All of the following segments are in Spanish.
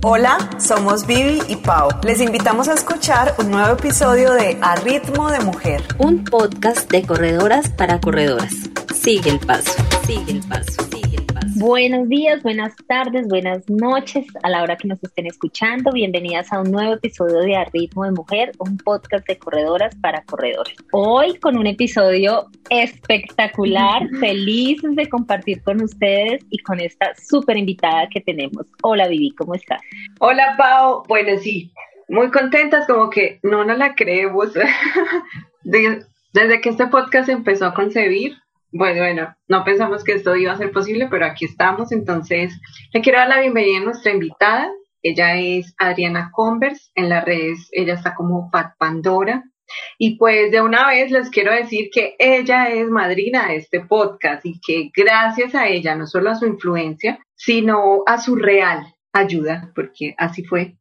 Hola, somos Vivi y Pau. Les invitamos a escuchar un nuevo episodio de A Ritmo de Mujer, un podcast de corredoras para corredoras. Sigue el paso, sigue el paso. Buenos días, buenas tardes, buenas noches a la hora que nos estén escuchando. Bienvenidas a un nuevo episodio de A Ritmo de Mujer, un podcast de corredoras para corredores. Hoy con un episodio espectacular, felices de compartir con ustedes y con esta súper invitada que tenemos. Hola Vivi, ¿cómo estás? Hola Pau, bueno sí, muy contentas, como que no nos la creemos. Desde que este podcast empezó a concebir, bueno, bueno, no pensamos que esto iba a ser posible, pero aquí estamos. Entonces, le quiero dar la bienvenida a nuestra invitada. Ella es Adriana Converse. En las redes, ella está como Pat Pandora. Y pues de una vez les quiero decir que ella es madrina de este podcast y que gracias a ella, no solo a su influencia, sino a su real ayuda, porque así fue,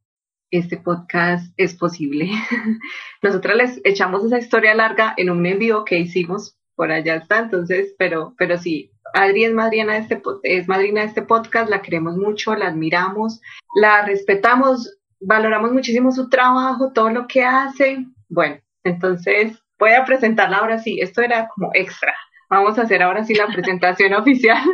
este podcast es posible. Nosotras les echamos esa historia larga en un envío que hicimos por allá está, entonces, pero, pero sí, Adri es madrina, de este, es madrina de este podcast, la queremos mucho, la admiramos, la respetamos, valoramos muchísimo su trabajo, todo lo que hace. Bueno, entonces voy a presentarla ahora sí, esto era como extra. Vamos a hacer ahora sí la presentación oficial.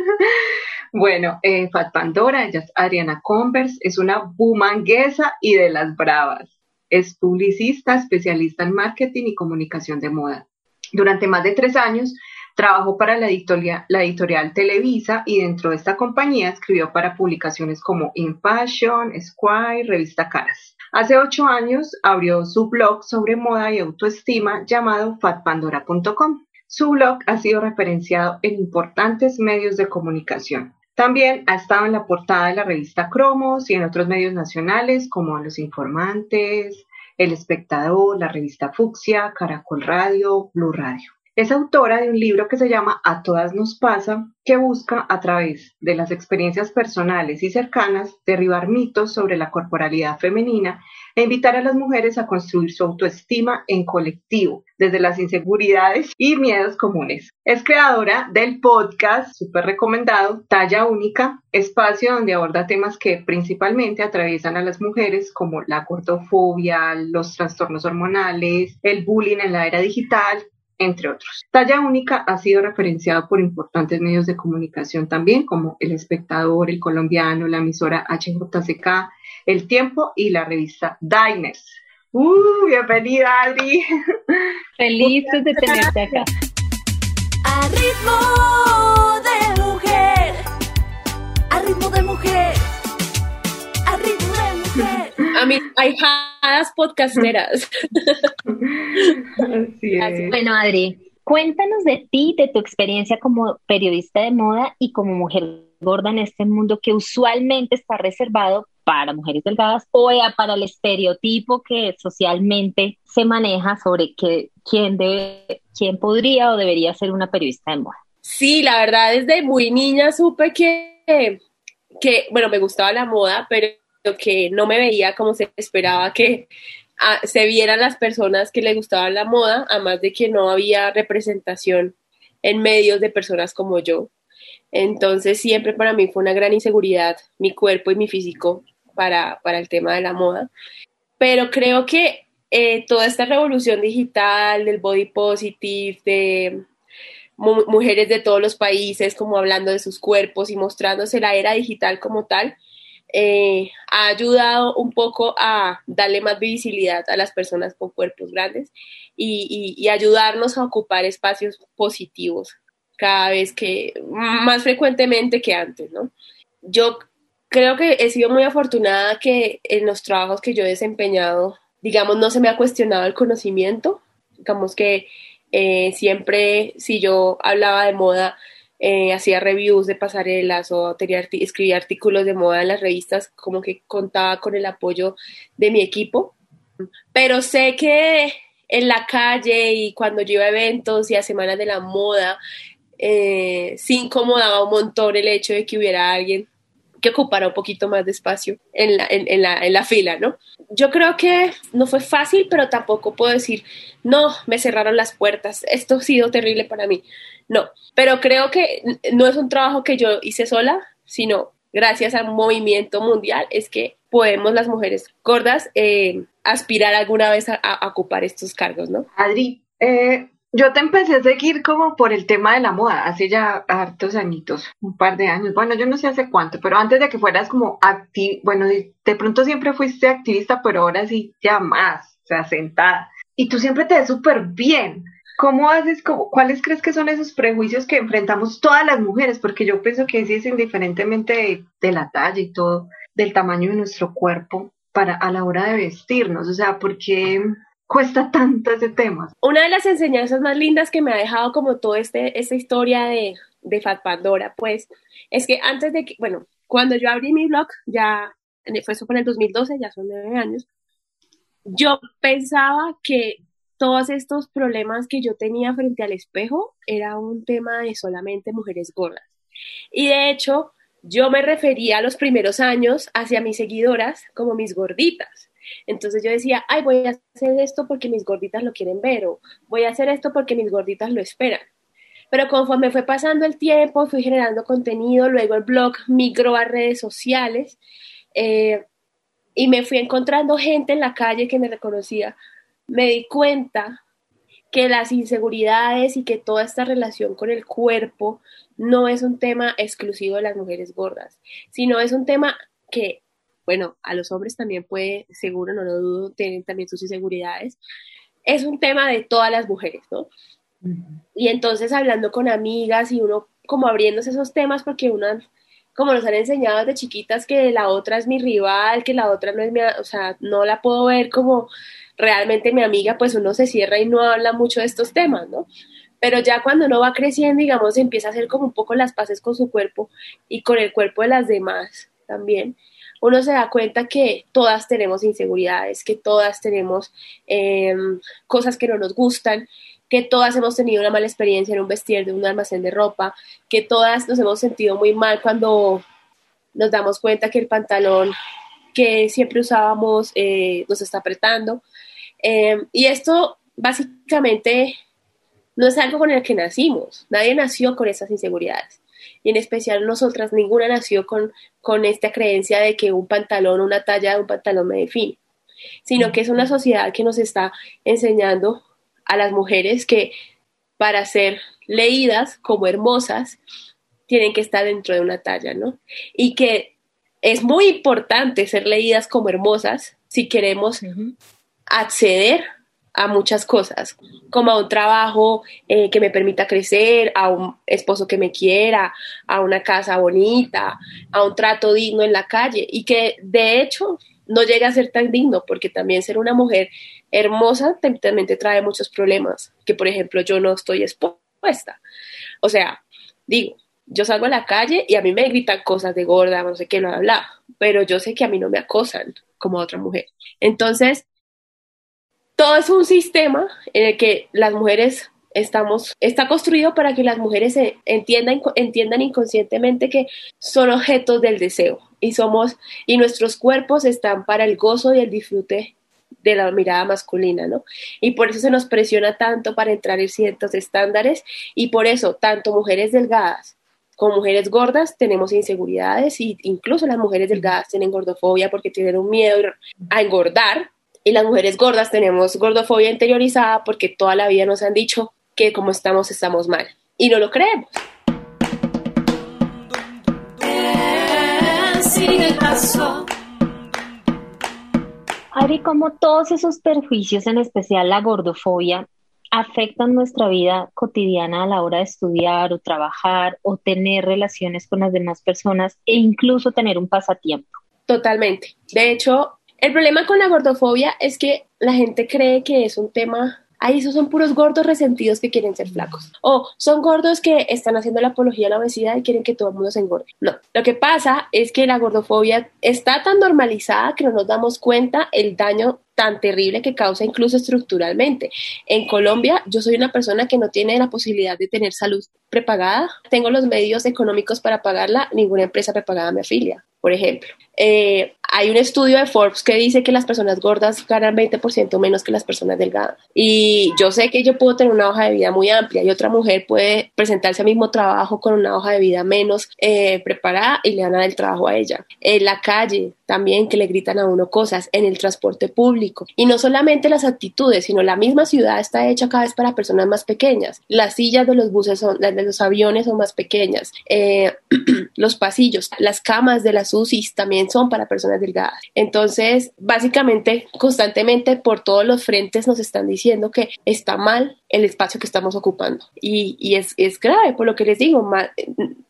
Bueno, eh, Fat Pandora, ella es Adriana Converse, es una bumanguesa y de las bravas. Es publicista, especialista en marketing y comunicación de moda. Durante más de tres años trabajó para la editorial, Televisa y dentro de esta compañía escribió para publicaciones como In Fashion, Squire, Revista Caras. Hace ocho años abrió su blog sobre moda y autoestima llamado fatpandora.com. Su blog ha sido referenciado en importantes medios de comunicación. También ha estado en la portada de la revista Cromos y en otros medios nacionales como Los Informantes, el Espectador, la revista Fucsia, Caracol Radio, Blue Radio. Es autora de un libro que se llama A todas nos pasa, que busca a través de las experiencias personales y cercanas derribar mitos sobre la corporalidad femenina e invitar a las mujeres a construir su autoestima en colectivo, desde las inseguridades y miedos comunes. Es creadora del podcast, súper recomendado, Talla Única, espacio donde aborda temas que principalmente atraviesan a las mujeres como la gordofobia, los trastornos hormonales, el bullying en la era digital, entre otros. Talla Única ha sido referenciado por importantes medios de comunicación también, como El Espectador, El Colombiano, la emisora HJCK, El Tiempo y la revista Diners. ¡Uh! Bienvenida, Adri. Feliz de tenerte acá. A ritmo A mis ahijadas podcasteras. Así es. Bueno, Adri, cuéntanos de ti, de tu experiencia como periodista de moda y como mujer gorda en este mundo que usualmente está reservado para mujeres delgadas o para el estereotipo que socialmente se maneja sobre que, quién, debe, quién podría o debería ser una periodista de moda. Sí, la verdad, desde muy niña supe que, que, bueno, me gustaba la moda, pero que no me veía como se esperaba que ah, se vieran las personas que le gustaban la moda, además de que no había representación en medios de personas como yo. Entonces siempre para mí fue una gran inseguridad mi cuerpo y mi físico para, para el tema de la moda. Pero creo que eh, toda esta revolución digital del body positive, de mu- mujeres de todos los países como hablando de sus cuerpos y mostrándose la era digital como tal, eh, ha ayudado un poco a darle más visibilidad a las personas con cuerpos grandes y, ayudarnos a ocupar espacios positivos cada vez que, más frecuentemente que antes, ¿no? Yo creo que he sido muy afortunada que en los trabajos que yo he desempeñado, digamos, no se me ha cuestionado el conocimiento, digamos que eh, siempre si yo hablaba de moda, eh, hacía reviews de pasarelas o tenía escribía artículos de moda en las revistas, como que contaba con el apoyo de mi equipo, pero sé que en la calle y cuando yo iba a eventos y a semanas de la moda, eh, sí incomodaba un montón el hecho de que hubiera alguien que ocupara un poquito más de espacio en la, en, en, la, en la fila, ¿no? Yo creo que no fue fácil, pero tampoco puedo decir, no, me cerraron las puertas, esto ha sido terrible para mí. No, pero creo que no es un trabajo que yo hice sola, sino gracias al movimiento mundial es que podemos las mujeres gordas eh, aspirar alguna vez a, ocupar estos cargos, ¿no? Adri, eh, yo te empecé a seguir como por el tema de la moda, hace ya hartos añitos, un par de años. Bueno, yo no sé hace cuánto, pero antes de que fueras como acti, bueno, de, pronto siempre fuiste activista, pero ahora sí ya más, o sea, sentada. Y tú siempre te ves súper bien. ¿Cómo haces, cuáles crees que son esos prejuicios que enfrentamos todas las mujeres? Porque yo pienso que sí es indiferentemente de, de la talla y todo, del tamaño de nuestro cuerpo para a la hora de vestirnos. O sea, ¿por qué cuesta tanto ese tema? Una de las enseñanzas más lindas que me ha dejado como toda este, esta historia de, de Fat Pandora, pues, es que antes de que, bueno, cuando yo abrí mi blog, ya fue eso por el 2012, ya son nueve años, yo pensaba que todos estos problemas que yo tenía frente al espejo era un tema de solamente mujeres gordas. Y de hecho, yo me refería a los primeros años hacia mis seguidoras como mis gorditas. Entonces yo decía, ay, voy a hacer esto porque mis gorditas lo quieren ver o voy a hacer esto porque mis gorditas lo esperan. Pero conforme fue pasando el tiempo, fui generando contenido, luego el blog migró a redes sociales eh, y me fui encontrando gente en la calle que me reconocía. Me di cuenta que las inseguridades y que toda esta relación con el cuerpo no es un tema exclusivo de las mujeres gordas, sino es un tema que, bueno, a los hombres también puede, seguro, no lo dudo, tienen también sus inseguridades. Es un tema de todas las mujeres, ¿no? Y entonces hablando con amigas y uno como abriéndose esos temas porque una, como nos han enseñado desde chiquitas que la otra es mi rival, que la otra no es mi, o sea, no la puedo ver como realmente mi amiga, pues uno se cierra y no habla mucho de estos temas, ¿no? Pero ya cuando uno va creciendo, digamos, empieza a hacer como un poco las paces con su cuerpo y con el cuerpo de las demás también, uno se da cuenta que todas tenemos inseguridades, que todas tenemos eh, cosas que no nos gustan, que todas hemos tenido una mala experiencia en un vestir de un almacén de ropa, que todas nos hemos sentido muy mal cuando nos damos cuenta que el pantalón que siempre usábamos eh, nos está apretando. Eh, y esto básicamente no es algo con el que nacimos. Nadie nació con esas inseguridades. Y en especial nosotras, ninguna nació con, con esta creencia de que un pantalón, una talla de un pantalón me define, sino que es una sociedad que nos está enseñando a las mujeres que para ser leídas como hermosas tienen que estar dentro de una talla, ¿no? Y que es muy importante ser leídas como hermosas si queremos acceder a muchas cosas, como a un trabajo eh, que me permita crecer, a un esposo que me quiera, a una casa bonita, a un trato digno en la calle y que de hecho no llega a ser tan digno porque también ser una mujer hermosa también te trae muchos problemas, que por ejemplo yo no estoy expuesta. O sea, digo, yo salgo a la calle y a mí me gritan cosas de gorda, no sé qué, bla, bla, pero yo sé que a mí no me acosan como a otra mujer. Entonces, todo es un sistema en el que las mujeres estamos, está construido para que las mujeres entiendan, entiendan inconscientemente que son objetos del deseo y somos, y nuestros cuerpos están para el gozo y el disfrute de la mirada masculina, ¿no? Y por eso se nos presiona tanto para entrar en ciertos estándares y por eso tanto mujeres delgadas como mujeres gordas tenemos inseguridades y incluso las mujeres delgadas tienen gordofobia porque tienen un miedo a engordar y las mujeres gordas tenemos gordofobia interiorizada porque toda la vida nos han dicho que como estamos estamos mal y no lo creemos. Sigue el paso. Ari, como todos esos perjuicios, en especial la gordofobia, afectan nuestra vida cotidiana a la hora de estudiar o trabajar o tener relaciones con las demás personas e incluso tener un pasatiempo. Totalmente. De hecho, el problema con la gordofobia es que la gente cree que es un tema Ahí esos son puros gordos resentidos que quieren ser flacos. O son gordos que están haciendo la apología a la obesidad y quieren que todo el mundo se engorde. No, lo que pasa es que la gordofobia está tan normalizada que no nos damos cuenta el daño tan terrible que causa incluso estructuralmente. En Colombia, yo soy una persona que no tiene la posibilidad de tener salud prepagada. Tengo los medios económicos para pagarla, ninguna empresa prepagada me afilia, por ejemplo. eh, hay un estudio de Forbes que dice que las personas gordas ganan 20% menos que las personas delgadas. Y yo sé que yo puedo tener una hoja de vida muy amplia y otra mujer puede presentarse al mismo trabajo con una hoja de vida menos eh, preparada y le dan el trabajo a ella. En la calle también que le gritan a uno cosas, en el transporte público. Y no solamente las actitudes, sino la misma ciudad está hecha cada vez para personas más pequeñas. Las sillas de los buses son, las de los aviones son más pequeñas. Eh, los pasillos, las camas de las UCIs también son para personas Entonces, básicamente, constantemente por todos los frentes nos están diciendo que está mal el espacio que estamos ocupando. Y, es, grave, por lo que les digo,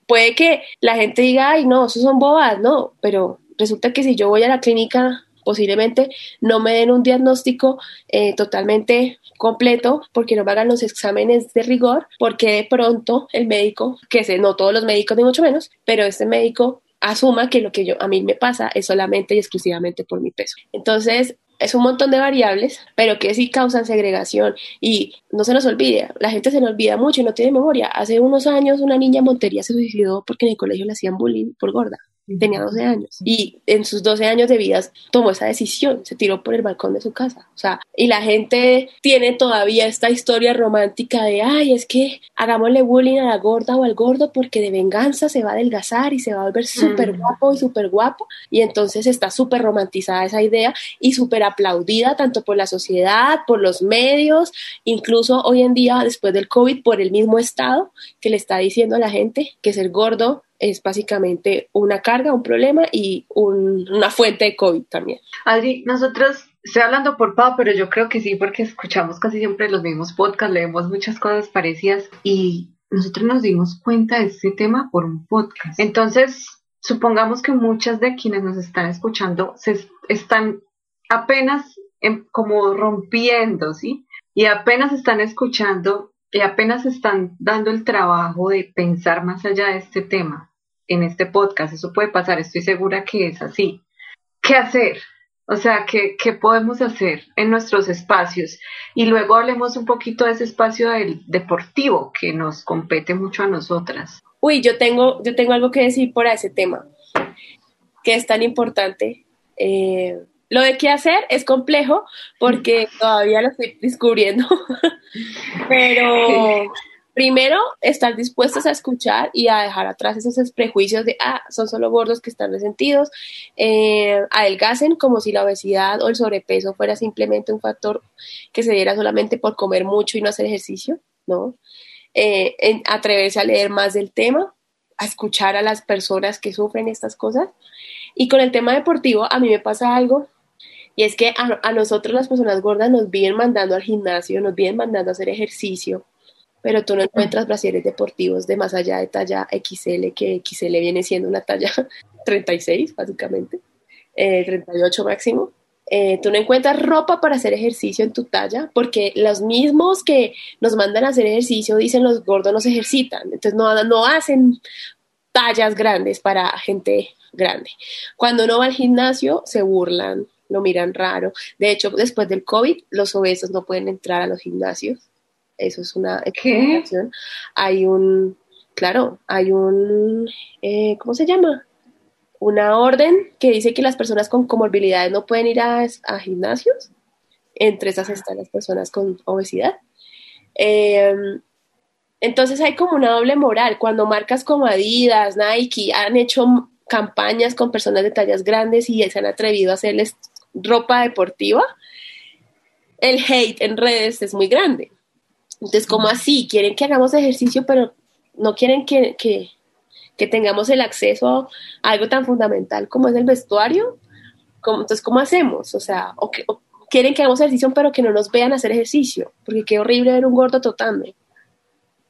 puede que la gente diga, ay, no, eso son bobas, no, pero resulta que si yo voy a la clínica posiblemente no me den un diagnóstico eh, totalmente completo porque no me hagan los exámenes de rigor porque de pronto el médico, que sé, no todos los médicos ni mucho menos, pero este médico asuma que lo que yo a mí me pasa es solamente y exclusivamente por mi peso. Entonces, es un montón de variables, pero que sí causan segregación y no se nos olvide, la gente se nos olvida mucho y no tiene memoria. Hace unos años una niña Montería se suicidó porque en el colegio le hacían bullying por gorda tenía 12 años. Y en sus 12 años de vida tomó esa decisión, se tiró por el balcón de su casa, o sea, y la gente tiene todavía esta historia romántica de, ay, es que hagámosle bullying a la gorda o al gordo porque de venganza se va a adelgazar y se va a volver súper guapo y súper guapo, y entonces está súper romantizada esa idea y súper aplaudida tanto por la sociedad, por los medios, incluso hoy en día, después del COVID, por el mismo Estado que le está diciendo a la gente que ser gordo es básicamente una carga, un problema y una fuente de COVID también. Adri, nosotros, estoy hablando por Pau, pero yo creo que sí, porque escuchamos casi siempre los mismos podcasts, leemos muchas cosas parecidas y nosotros nos dimos cuenta de este tema por un podcast. Entonces, supongamos que muchas de quienes nos están escuchando se están apenas como rompiendo, ¿sí? Y apenas están escuchando y apenas están dando el trabajo de pensar más allá de este tema en este podcast. Eso puede pasar, estoy segura que es así. ¿Qué hacer? O sea, ¿qué, ¿qué, podemos hacer en nuestros espacios? Y luego hablemos un poquito de ese espacio del deportivo que nos compete mucho a nosotras. Uy, yo tengo, yo tengo algo que decir por ese tema, que es tan importante. Eh, lo de qué hacer es complejo porque todavía lo estoy descubriendo, pero primero estar dispuestos a escuchar y a dejar atrás esos prejuicios de, ah, son solo gordos que están resentidos, eh, adelgacen como si la obesidad o el sobrepeso fuera simplemente un factor que se diera solamente por comer mucho y no hacer ejercicio, ¿no? Eh, atreverse a leer más del tema, a escuchar a las personas que sufren estas cosas. Y con el tema deportivo, a mí me pasa algo y es que a, nosotros las personas gordas nos vienen mandando al gimnasio, nos vienen mandando a hacer ejercicio, pero tú no encuentras brasieres deportivos de más allá de talla XL, que XL viene siendo una talla 36 básicamente, 38 eh, máximo. Eh, tú no encuentras ropa para hacer ejercicio en tu talla porque los mismos que nos mandan a hacer ejercicio dicen los gordos no se ejercitan, entonces no, no hacen tallas grandes para gente grande. Cuando uno va al gimnasio se burlan, lo miran raro. De hecho, después del COVID, los obesos no pueden entrar a los gimnasios. Eso es una explicación. Hay un, claro, hay un, eh, ¿cómo se llama? Una orden que dice que las personas con comorbilidades no pueden ir a, gimnasios. Entre esas están las personas con obesidad. Em, entonces hay como una doble moral. Cuando marcas como Adidas, Nike han hecho campañas con personas de tallas grandes y se han atrevido a hacerles ropa deportiva, el hate en redes es muy grande. Entonces, ¿cómo así? Quieren que hagamos ejercicio, pero no quieren que, tengamos el acceso a algo tan fundamental como es el vestuario. entonces, ¿cómo hacemos? O sea, o, quieren que hagamos ejercicio, pero que no nos vean hacer ejercicio, porque qué horrible ver un gordo totando.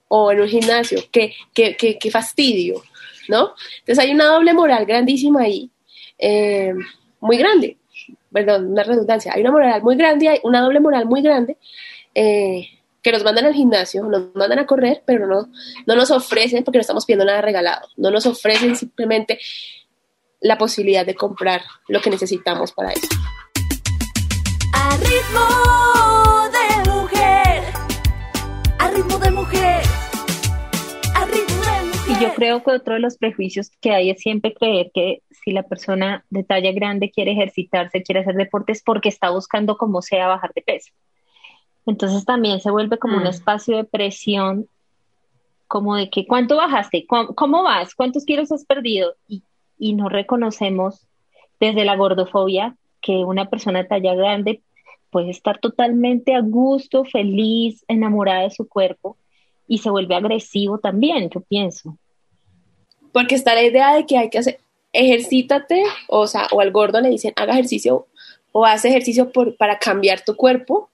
O en un gimnasio, qué, qué, qué, fastidio, ¿no? Entonces hay una doble moral grandísima ahí, eh, muy grande perdón, una redundancia, hay una moral muy grande, hay una doble moral muy grande, eh, que nos mandan al gimnasio, nos mandan a correr, pero no, no nos ofrecen, porque no estamos pidiendo nada regalado, no nos ofrecen simplemente la posibilidad de comprar lo que necesitamos para eso. A ritmo de mujer, a ritmo de mujer, Y yo creo que otro de los prejuicios que hay es siempre creer que si la persona de talla grande quiere ejercitarse, quiere hacer deportes, porque está buscando como sea bajar de peso. Entonces también se vuelve como un Mm. espacio de presión, como de que cuánto bajaste, ¿Cómo, cómo vas, cuántos kilos has perdido y, y no reconocemos desde la gordofobia que una persona de talla grande puede estar totalmente a gusto, feliz, enamorada de su cuerpo y se vuelve agresivo también, yo pienso. Porque está la idea de que hay que hacer, ejercítate, o sea, o al gordo le dicen, haga ejercicio o haz ejercicio por, para cambiar tu cuerpo,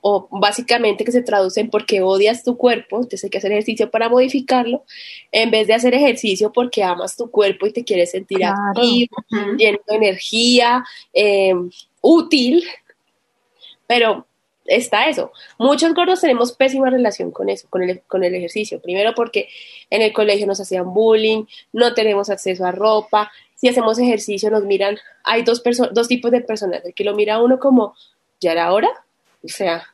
o básicamente que se traduce en porque odias tu cuerpo, entonces hay que hacer ejercicio para modificarlo, en vez de hacer ejercicio porque amas tu cuerpo y te quieres sentir Claro. activo, lleno de energía, eh, útil, pero está eso. Muchos gordos tenemos pésima relación con eso, con el, con el ejercicio. Primero porque en el colegio nos hacían bullying, no tenemos acceso a ropa, si hacemos ejercicio nos miran, hay dos, perso- dos tipos de personas, el que lo mira a uno como, ¿ya era hora? O sea,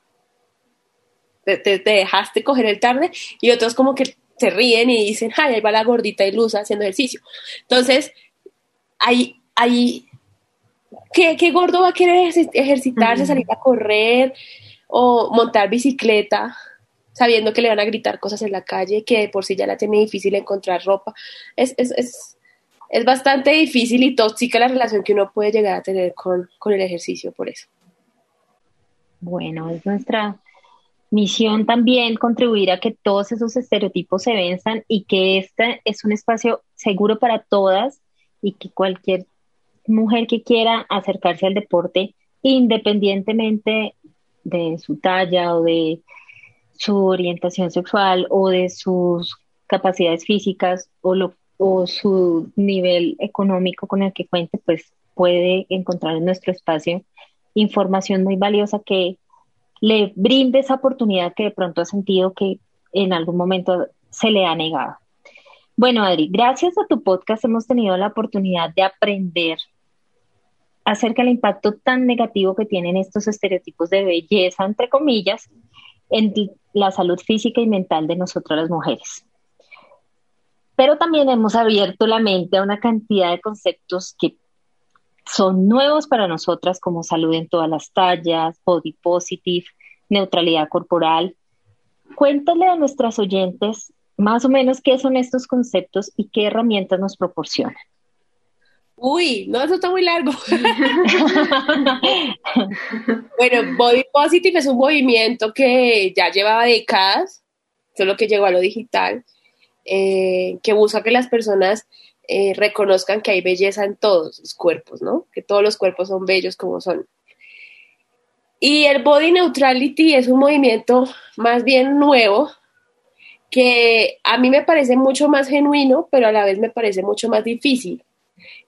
te, te- te dejaste coger el tarde y otros como que se ríen y dicen, ay, ahí va la gordita ilusa haciendo ejercicio. Entonces, hay, hay ¿qué, qué gordo va a querer ejerci- ejercitarse, salir a correr o montar bicicleta, sabiendo que le van a gritar cosas en la calle, que de por sí ya la tiene difícil encontrar ropa? Es, es, es, es bastante difícil y tóxica la relación que uno puede llegar a tener con, con el ejercicio por eso. Bueno, es nuestra misión también contribuir a que todos esos estereotipos se venzan y que este es un espacio seguro para todas y que cualquier mujer que quiera acercarse al deporte, independientemente de su talla o de su orientación sexual o de sus capacidades físicas o, lo, o su nivel económico con el que cuente, pues puede encontrar en nuestro espacio información muy valiosa que le brinde esa oportunidad que de pronto ha sentido que en algún momento se le ha negado. Bueno, Adri, gracias a tu podcast hemos tenido la oportunidad de aprender acerca del impacto tan negativo que tienen estos estereotipos de belleza, entre comillas, en la salud física y mental de nosotras las mujeres. Pero también hemos abierto la mente a una cantidad de conceptos que son nuevos para nosotras como salud en todas las tallas, body positive, neutralidad corporal. Cuéntale a nuestras oyentes más o menos qué son estos conceptos y qué herramientas nos proporcionan. Uy, no, eso está muy largo. bueno, Body Positive es un movimiento que ya llevaba décadas, solo que llegó a lo digital, eh, que busca que las personas eh, reconozcan que hay belleza en todos los cuerpos, ¿no? Que todos los cuerpos son bellos como son. Y el Body Neutrality es un movimiento más bien nuevo que a mí me parece mucho más genuino, pero a la vez me parece mucho más difícil.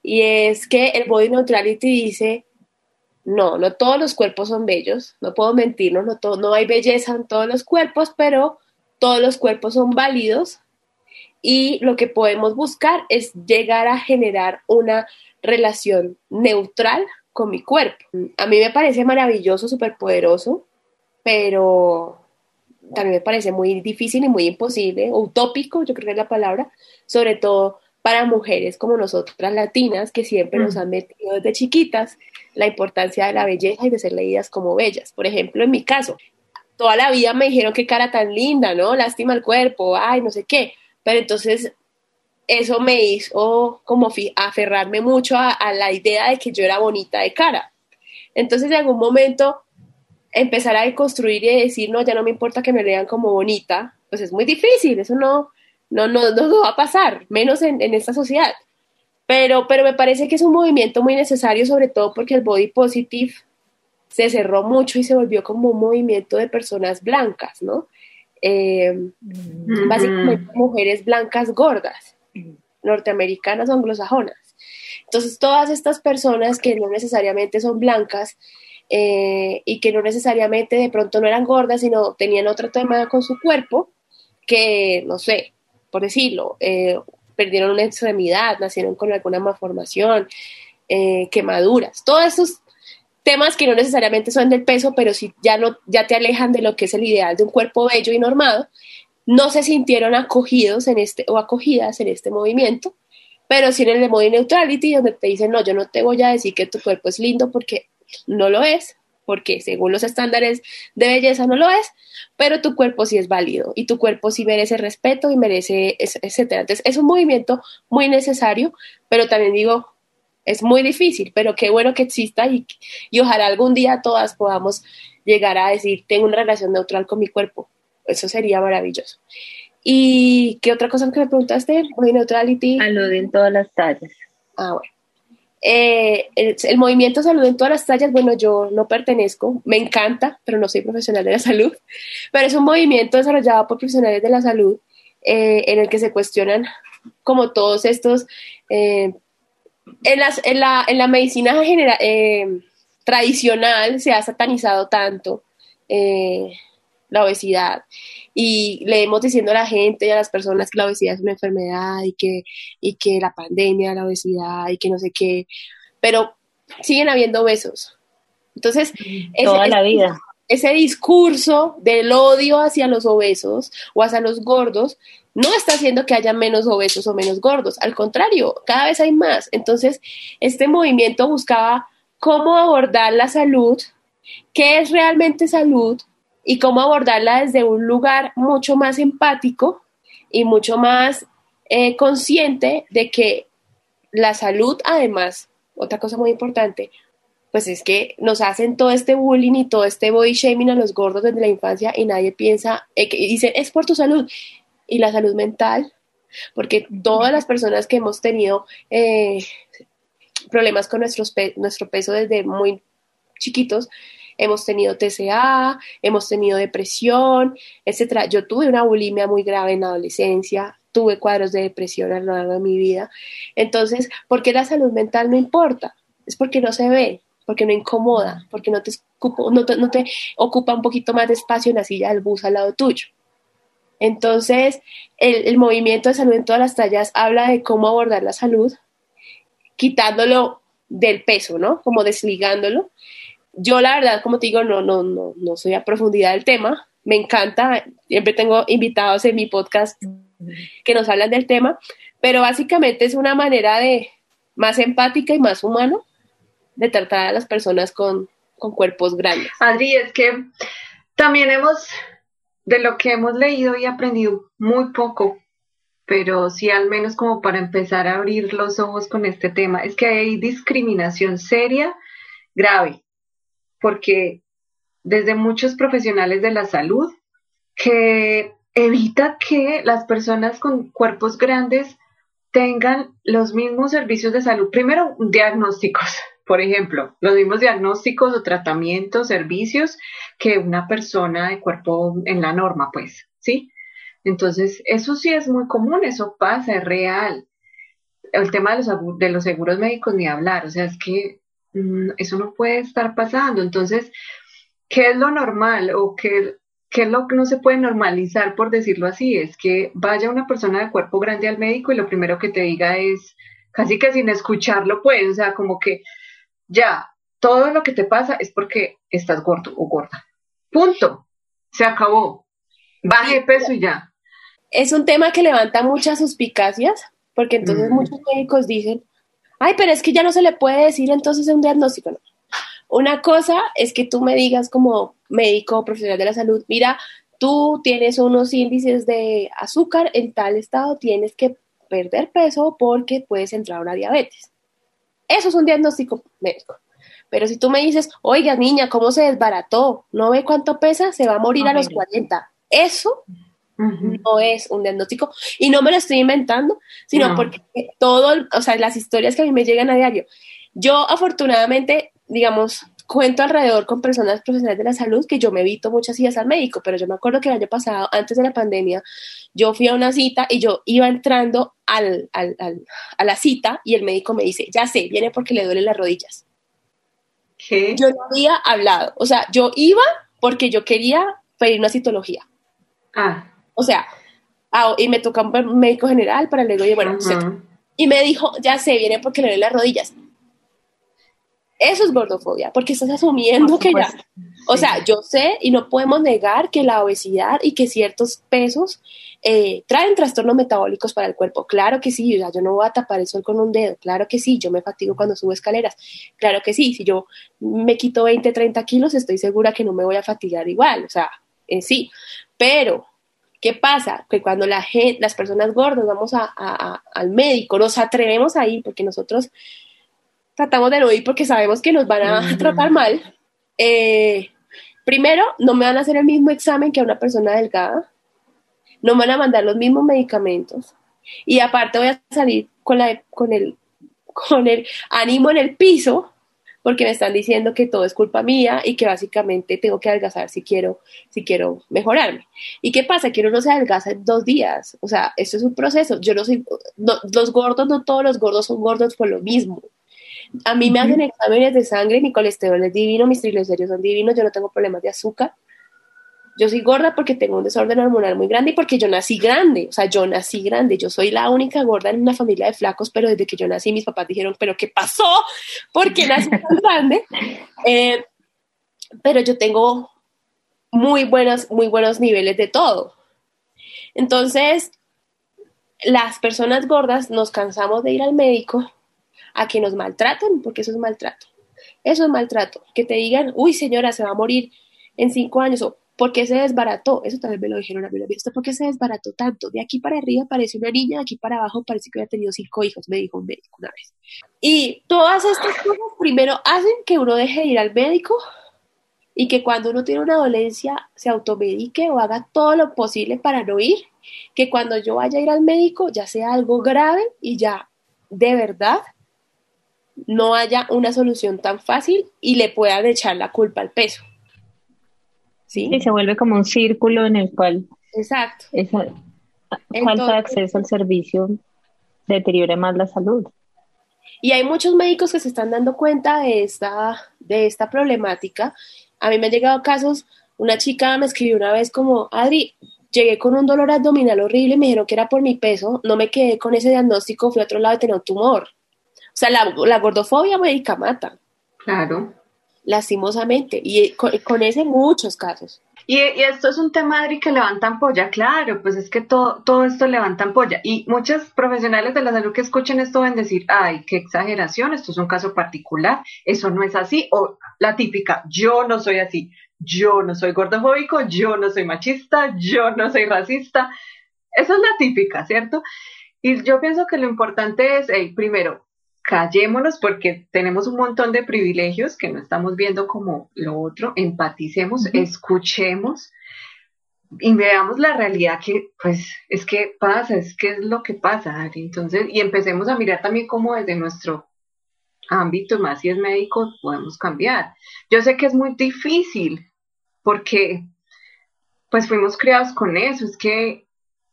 Y es que el Body Neutrality dice, no, no todos los cuerpos son bellos, no puedo mentirnos, no, todo, no hay belleza en todos los cuerpos, pero todos los cuerpos son válidos y lo que podemos buscar es llegar a generar una relación neutral con mi cuerpo. A mí me parece maravilloso, súper poderoso, pero también me parece muy difícil y muy imposible, utópico, yo creo que es la palabra, sobre todo para mujeres como nosotras latinas, que siempre mm. nos han metido desde chiquitas la importancia de la belleza y de ser leídas como bellas. Por ejemplo, en mi caso, toda la vida me dijeron qué cara tan linda, ¿no? Lástima el cuerpo, ay, no sé qué. Pero entonces eso me hizo como aferrarme mucho a, a, la idea de que yo era bonita de cara. Entonces, en algún momento, empezar a construir y decir, no, ya no me importa que me vean como bonita, pues es muy difícil, eso no, no, no, no va a pasar, menos en, en esta sociedad. Pero, pero me parece que es un movimiento muy necesario, sobre todo porque el body positive se cerró mucho y se volvió como un movimiento de personas blancas, ¿no? Eh, mm -hmm. Básicamente mujeres blancas gordas, norteamericanas o anglosajonas. Entonces, todas estas personas que no necesariamente son blancas eh, y que no necesariamente de pronto no eran gordas, sino tenían otro tema con su cuerpo, que, no sé, por decirlo, eh, perdieron una extremidad, nacieron con alguna malformación, eh, quemaduras, todos esos temas que no necesariamente son del peso, pero sí ya, no, ya te alejan de lo que es el ideal de un cuerpo bello y normado, no se sintieron acogidos en este o acogidas en este movimiento, pero sí en el body neutrality donde te dicen, no, yo no te voy a decir que tu cuerpo es lindo porque no lo es, porque según los estándares de belleza no lo es, pero tu cuerpo sí es válido y tu cuerpo sí merece respeto y merece, etcétera. Entonces, es un movimiento muy necesario, pero también digo, es muy difícil, pero qué bueno que exista y, y ojalá algún día todas podamos llegar a decir, tengo una relación neutral con mi cuerpo. Eso sería maravilloso. ¿Y qué otra cosa que me preguntaste? Body neutrality. Salud en todas las tallas. Ah, bueno. Eh, el, el, movimiento salud en todas las tallas, bueno, yo no pertenezco, me encanta, pero no soy profesional de la salud, pero es un movimiento desarrollado por profesionales de la salud eh, en el que se cuestionan como todos estos, eh, en, la, medicina tradicional se ha satanizado tanto la obesidad y leemos diciendo a la gente y a las personas que la obesidad es una enfermedad y que, y que la pandemia, la obesidad y que no sé qué, pero siguen habiendo obesos. Entonces, toda ese, la vida. Ese discurso del odio hacia los obesos o hacia los gordos no está haciendo que haya menos obesos o menos gordos, al contrario, cada vez hay más. Entonces, este movimiento buscaba cómo abordar la salud, qué es realmente salud, y cómo abordarla desde un lugar mucho más empático y mucho más eh, consciente de que la salud, además, otra cosa muy importante, pues es que nos hacen todo este bullying y todo este body shaming a los gordos desde la infancia y nadie piensa, eh, que dicen, es por tu salud. Y la salud mental, porque todas las personas que hemos tenido eh, problemas con nuestro peso desde muy chiquitos, hemos tenido TCA, hemos tenido depresión, etcétera. Yo tuve una bulimia muy grave en la adolescencia, tuve cuadros de depresión a lo largo de mi vida. Entonces, ¿por qué la salud mental no importa? Es porque no se ve, porque no incomoda, porque no te, ocupa, un poquito más de espacio en la silla del bus al lado tuyo. Entonces, el, el, movimiento de salud en todas las tallas habla de cómo abordar la salud, quitándolo del peso, ¿no? Como desligándolo yo la verdad, como te digo, no, no, no, no soy a profundidad del tema. Me encanta, siempre tengo invitados en mi podcast que nos hablan del tema, pero básicamente es una manera de más empática y más humano de tratar a las personas con, con cuerpos grandes. Adri, es que también hemos, de lo que hemos leído y aprendido muy poco, pero sí al menos como para empezar a abrir los ojos con este tema, es que hay discriminación seria, grave, porque desde muchos profesionales de la salud que evita que las personas con cuerpos grandes tengan los mismos servicios de salud. Primero, diagnósticos, por ejemplo, los mismos diagnósticos o tratamientos, servicios que una persona de cuerpo en la norma, pues, ¿sí? Entonces, eso sí es muy común, eso pasa, es real. El tema de los, de los seguros médicos ni hablar, o sea, es que eso no puede estar pasando. Entonces, ¿qué es lo normal o qué, qué es lo que no se puede normalizar, por decirlo así? Es que vaya una persona de cuerpo grande al médico y lo primero que te diga es, casi que sin escucharlo, pues, o sea, como que ya, todo lo que te pasa es porque estás gordo o gorda. Punto. Se acabó. Baje de peso y ya. Es un tema que levanta muchas suspicacias, porque entonces muchos médicos dicen, ay, pero es que ya no se le puede decir entonces un diagnóstico. No. Una cosa es que tú me digas como médico o profesional de la salud, mira, tú tienes unos índices de azúcar en tal estado, tienes que perder peso porque puedes entrar a una diabetes. Eso es un diagnóstico médico. Pero si tú me dices, oiga, niña, ¿cómo se desbarató? ¿No ve cuánto pesa? Se va a morir a los 40. Eso no es un diagnóstico y no me lo estoy inventando, sino porque todo, o sea, las historias que a mí me llegan a diario. Yo afortunadamente, digamos, cuento alrededor con personas profesionales de la salud que yo me evito muchas citas al médico, pero yo me acuerdo que el año pasado, antes de la pandemia, yo fui a una cita y yo iba entrando al, al, a la cita y el médico me dice, ya sé, viene porque le duelen las rodillas. Yo no había hablado, o sea, yo iba porque yo quería pedir una citología. Ah. O sea, ah, y me tocó un médico general para luego, y bueno, y me dijo, ya se viene porque le doy las rodillas. Eso es gordofobia, porque estás asumiendo que ya. O Sí. sea, yo sé y no podemos negar que la obesidad y que ciertos pesos eh, traen trastornos metabólicos para el cuerpo. Claro que sí, o sea, yo no voy a tapar el sol con un dedo. Claro que sí, yo me fatigo cuando subo escaleras. Claro que sí, si yo me quito 20, 30 kilos, estoy segura que no me voy a fatigar igual. O sea, en sí. Pero, ¿qué pasa? Que cuando la gente, las personas gordas vamos a- a- a- al médico, nos atrevemos a ir porque nosotros tratamos de no ir porque sabemos que nos van a Ujú. tratar mal. Eh, primero, no me van a hacer el mismo examen que a una persona delgada, no me van a mandar los mismos medicamentos y aparte voy a salir con, la, con, el, con el ánimo en el piso porque me están diciendo que todo es culpa mía y que básicamente tengo que adelgazar si quiero, si quiero mejorarme. ¿Y qué pasa? Que uno no se adelgaza en dos días. O sea, esto es un proceso. Yo no soy, no- los gordos, no todos los gordos son gordos por lo mismo. A mí me hacen exámenes de sangre, mi colesterol es divino, mis triglicéridos son divinos, yo no tengo problemas de azúcar. Yo soy gorda porque tengo un desorden hormonal muy grande y porque yo nací grande, o sea, yo nací grande, yo soy la única gorda en una familia de flacos, pero desde que yo nací mis papás dijeron, pero ¿qué pasó? ¿Por qué nací tan grande? Eh, pero yo tengo muy buenos, muy buenos niveles de todo. Entonces, las personas gordas nos cansamos de ir al médico a que nos maltraten, porque eso es maltrato. Eso es maltrato. Que te digan, uy, señora, se va a morir en cinco años, o ¿por qué se desbarató? Eso también me lo dijeron a mí. una vez. ¿Usted por qué se desbarató tanto? De aquí para arriba parece una niña, de aquí para abajo parece que había tenido cinco hijos, me dijo un médico una vez. Y todas estas cosas primero hacen que uno deje de ir al médico y que cuando uno tiene una dolencia se automedique o haga todo lo posible para no ir, que cuando yo vaya a ir al médico ya sea algo grave y ya de verdad no haya una solución tan fácil y le puedan echar la culpa al peso. ¿Sí? Y se vuelve como un círculo en el cual Exacto. esa falta de acceso al servicio deteriora más la salud. Y hay muchos médicos que se están dando cuenta de esta, de esta problemática. A mí me han llegado casos, una chica me escribió una vez como, Adri, llegué con un dolor abdominal horrible, me dijeron que era por mi peso, no me quedé con ese diagnóstico, fui a otro lado y tenía un tumor. O sea, la, la gordofobia médica mata, Claro. Lastimosamente, y con, con ese muchos casos. Y, y esto es un tema, Adri, que levanta ampolla, claro, pues es que todo, todo esto levanta ampolla. Y muchos profesionales de la salud que escuchen esto van a decir, ay, qué exageración, esto es un caso particular, eso no es así. O la típica, yo no soy así, yo no soy gordofóbico, yo no soy machista, yo no soy racista. Esa es la típica, ¿cierto? Y yo pienso que lo importante es, hey, primero, callémonos porque tenemos un montón de privilegios que no estamos viendo como lo otro, empaticemos, escuchemos y veamos la realidad que, pues, es que pasa, es que es lo que pasa, Ari. Entonces, y empecemos a mirar también cómo desde nuestro ámbito, más si es médico, podemos cambiar. Yo sé que es muy difícil porque, pues, fuimos criados con eso, es que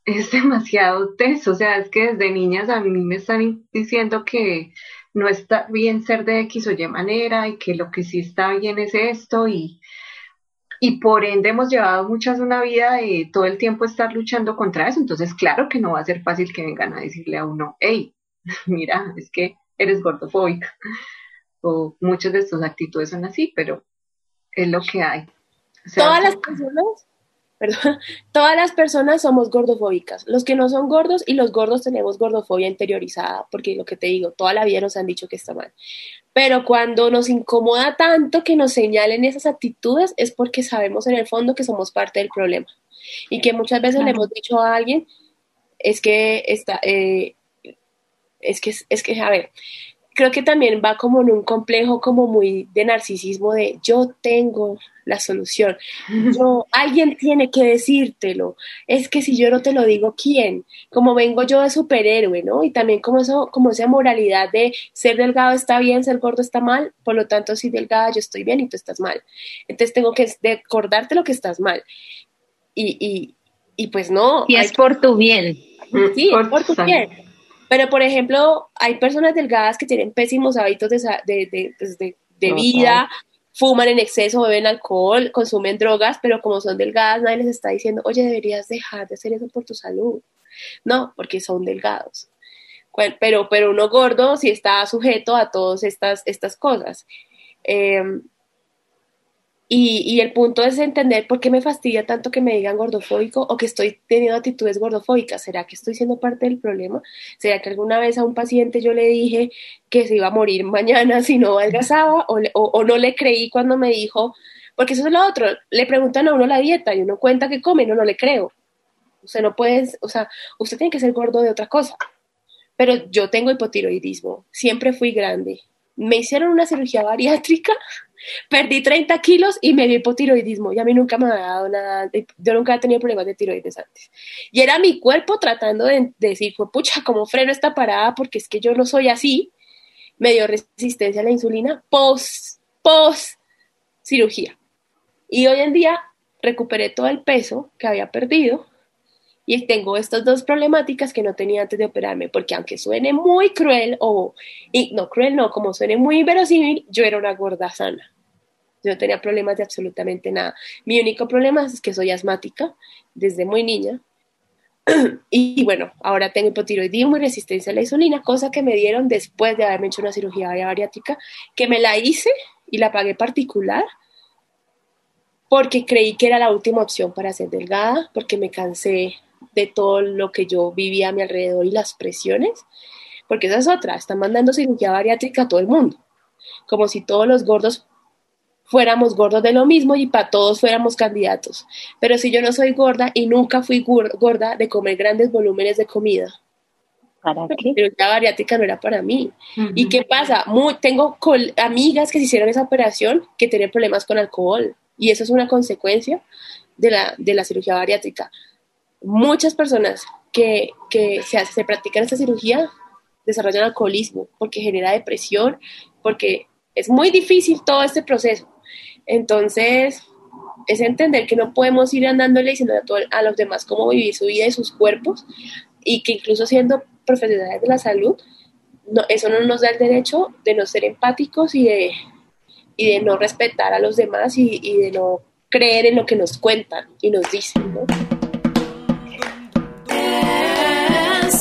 es demasiado teso, o sea, es que desde niñas a mí me están diciendo que no está bien ser de X o Y manera y que lo que sí está bien es esto y, y por ende hemos llevado muchas una vida de todo el tiempo estar luchando contra eso, entonces claro que no va a ser fácil que vengan a decirle a uno, hey, mira, es que eres gordofóbica o muchas de estas actitudes son así, pero es lo que hay. O sea, Todas las personas, perdón, todas las personas somos gordofóbicas. Los que no son gordos y los gordos tenemos gordofobia interiorizada, porque lo que te digo, toda la vida nos han dicho que está mal. Pero cuando nos incomoda tanto que nos señalen esas actitudes es porque sabemos en el fondo que somos parte del problema. Y que muchas veces le hemos dicho a alguien, es que está, eh, es que, es que, a ver, creo que también va como en un complejo como muy de narcisismo de yo tengo la solución. Yo, alguien tiene que decírtelo. Es que si yo no te lo digo, ¿quién? Como vengo yo de superhéroe, ¿no? Y también como eso, como esa moralidad de ser delgado está bien, ser gordo está mal, por lo tanto, si delgada yo estoy bien y tú estás mal. Entonces tengo que recordarte lo que estás mal. Y, y, y pues no. Y es por tu bien. Sí, por- por tu bien. Pero, por ejemplo, hay personas delgadas que tienen pésimos hábitos de, sa- de, de- pues, de- de vida, fuman en exceso, beben alcohol, consumen drogas, pero como son delgadas, nadie les está diciendo, oye, deberías dejar de hacer eso por tu salud. No, porque son delgados. Pero, pero uno gordo sí está sujeto a todas estas, estas cosas. Eh, Y, el punto es entender por qué me fastidia tanto que me digan gordofóbico o que estoy teniendo actitudes gordofóbicas. ¿Será que estoy siendo parte del problema? ¿Será que alguna vez a un paciente yo le dije que se iba a morir mañana si no adelgazaba o, o, o no le creí cuando me dijo, porque eso es lo otro, le preguntan a uno la dieta y uno cuenta que come y no, no le creo. Usted no puede, o sea, usted tiene que ser gordo de otra cosa. Pero yo tengo hipotiroidismo, siempre fui grande. Me hicieron una cirugía bariátrica, perdí 30 kilos y me dio hipotiroidismo. Y a mí nunca me había dado nada, yo nunca he tenido problemas de tiroides antes. Y era mi cuerpo tratando de, de decir, pucha, ¿cómo freno esta parada? Porque es que yo no soy así. Me dio resistencia a la insulina post, post cirugía. Y hoy en día recuperé todo el peso que había perdido y tengo estas dos problemáticas que no tenía antes de operarme, porque aunque suene muy cruel, o y, no cruel, no, como suene muy inverosímil, yo era una gorda sana. Yo no tenía problemas de absolutamente nada. Mi único problema es que soy asmática desde muy niña. y, bueno, ahora tengo hipotiroidismo y resistencia a la insulina, cosa que me dieron después de haberme hecho una cirugía bariátrica, que me la hice y la pagué particular porque creí que era la última opción para ser delgada, porque me cansé de todo lo que yo vivía a mi alrededor y las presiones, porque esa es otra, están mandando cirugía bariátrica a todo el mundo, como si todos los gordos fuéramos gordos de lo mismo y para todos fuéramos candidatos. Pero si yo no soy gorda y nunca fui gorda de comer grandes volúmenes de comida, ¿Para qué? pero la bariátrica no era para mí. ¿Y qué pasa? Muy, tengo amigas que se hicieron esa operación que tienen problemas con alcohol y eso es una consecuencia de la, de la cirugía bariátrica. Muchas personas que, que se, se practican esta cirugía desarrollan alcoholismo porque genera depresión, porque es muy difícil todo este proceso. Entonces, es entender que no podemos ir andándole diciendo a, los demás cómo vivir su vida y sus cuerpos y que incluso siendo profesionales de la salud, no, eso no nos da el derecho de no ser empáticos y de, y de no respetar a los demás y, de no creer en lo que nos cuentan y nos dicen.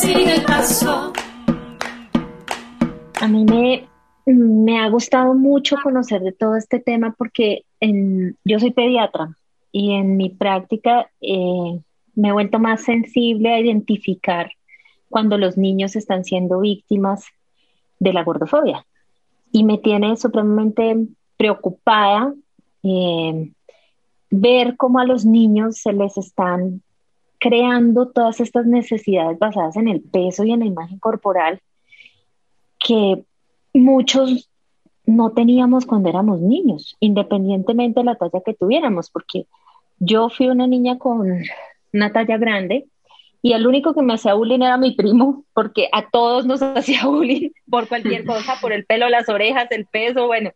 Sigue el paso. A mí me, ha gustado mucho conocer de todo este tema porque yo soy pediatra y en mi práctica eh, me he vuelto más sensible a identificar cuando los niños están siendo víctimas de la gordofobia. Y me tiene supremamente preocupada eh, ver cómo a los niños se les están creando todas estas necesidades basadas en el peso y en la imagen corporal que muchos no teníamos cuando éramos niños, independientemente de la talla que tuviéramos, porque yo fui una niña con una talla grande y el único que me hacía bullying era mi primo, porque a todos nos hacía bullying por cualquier cosa, por el pelo, las orejas, el peso, bueno.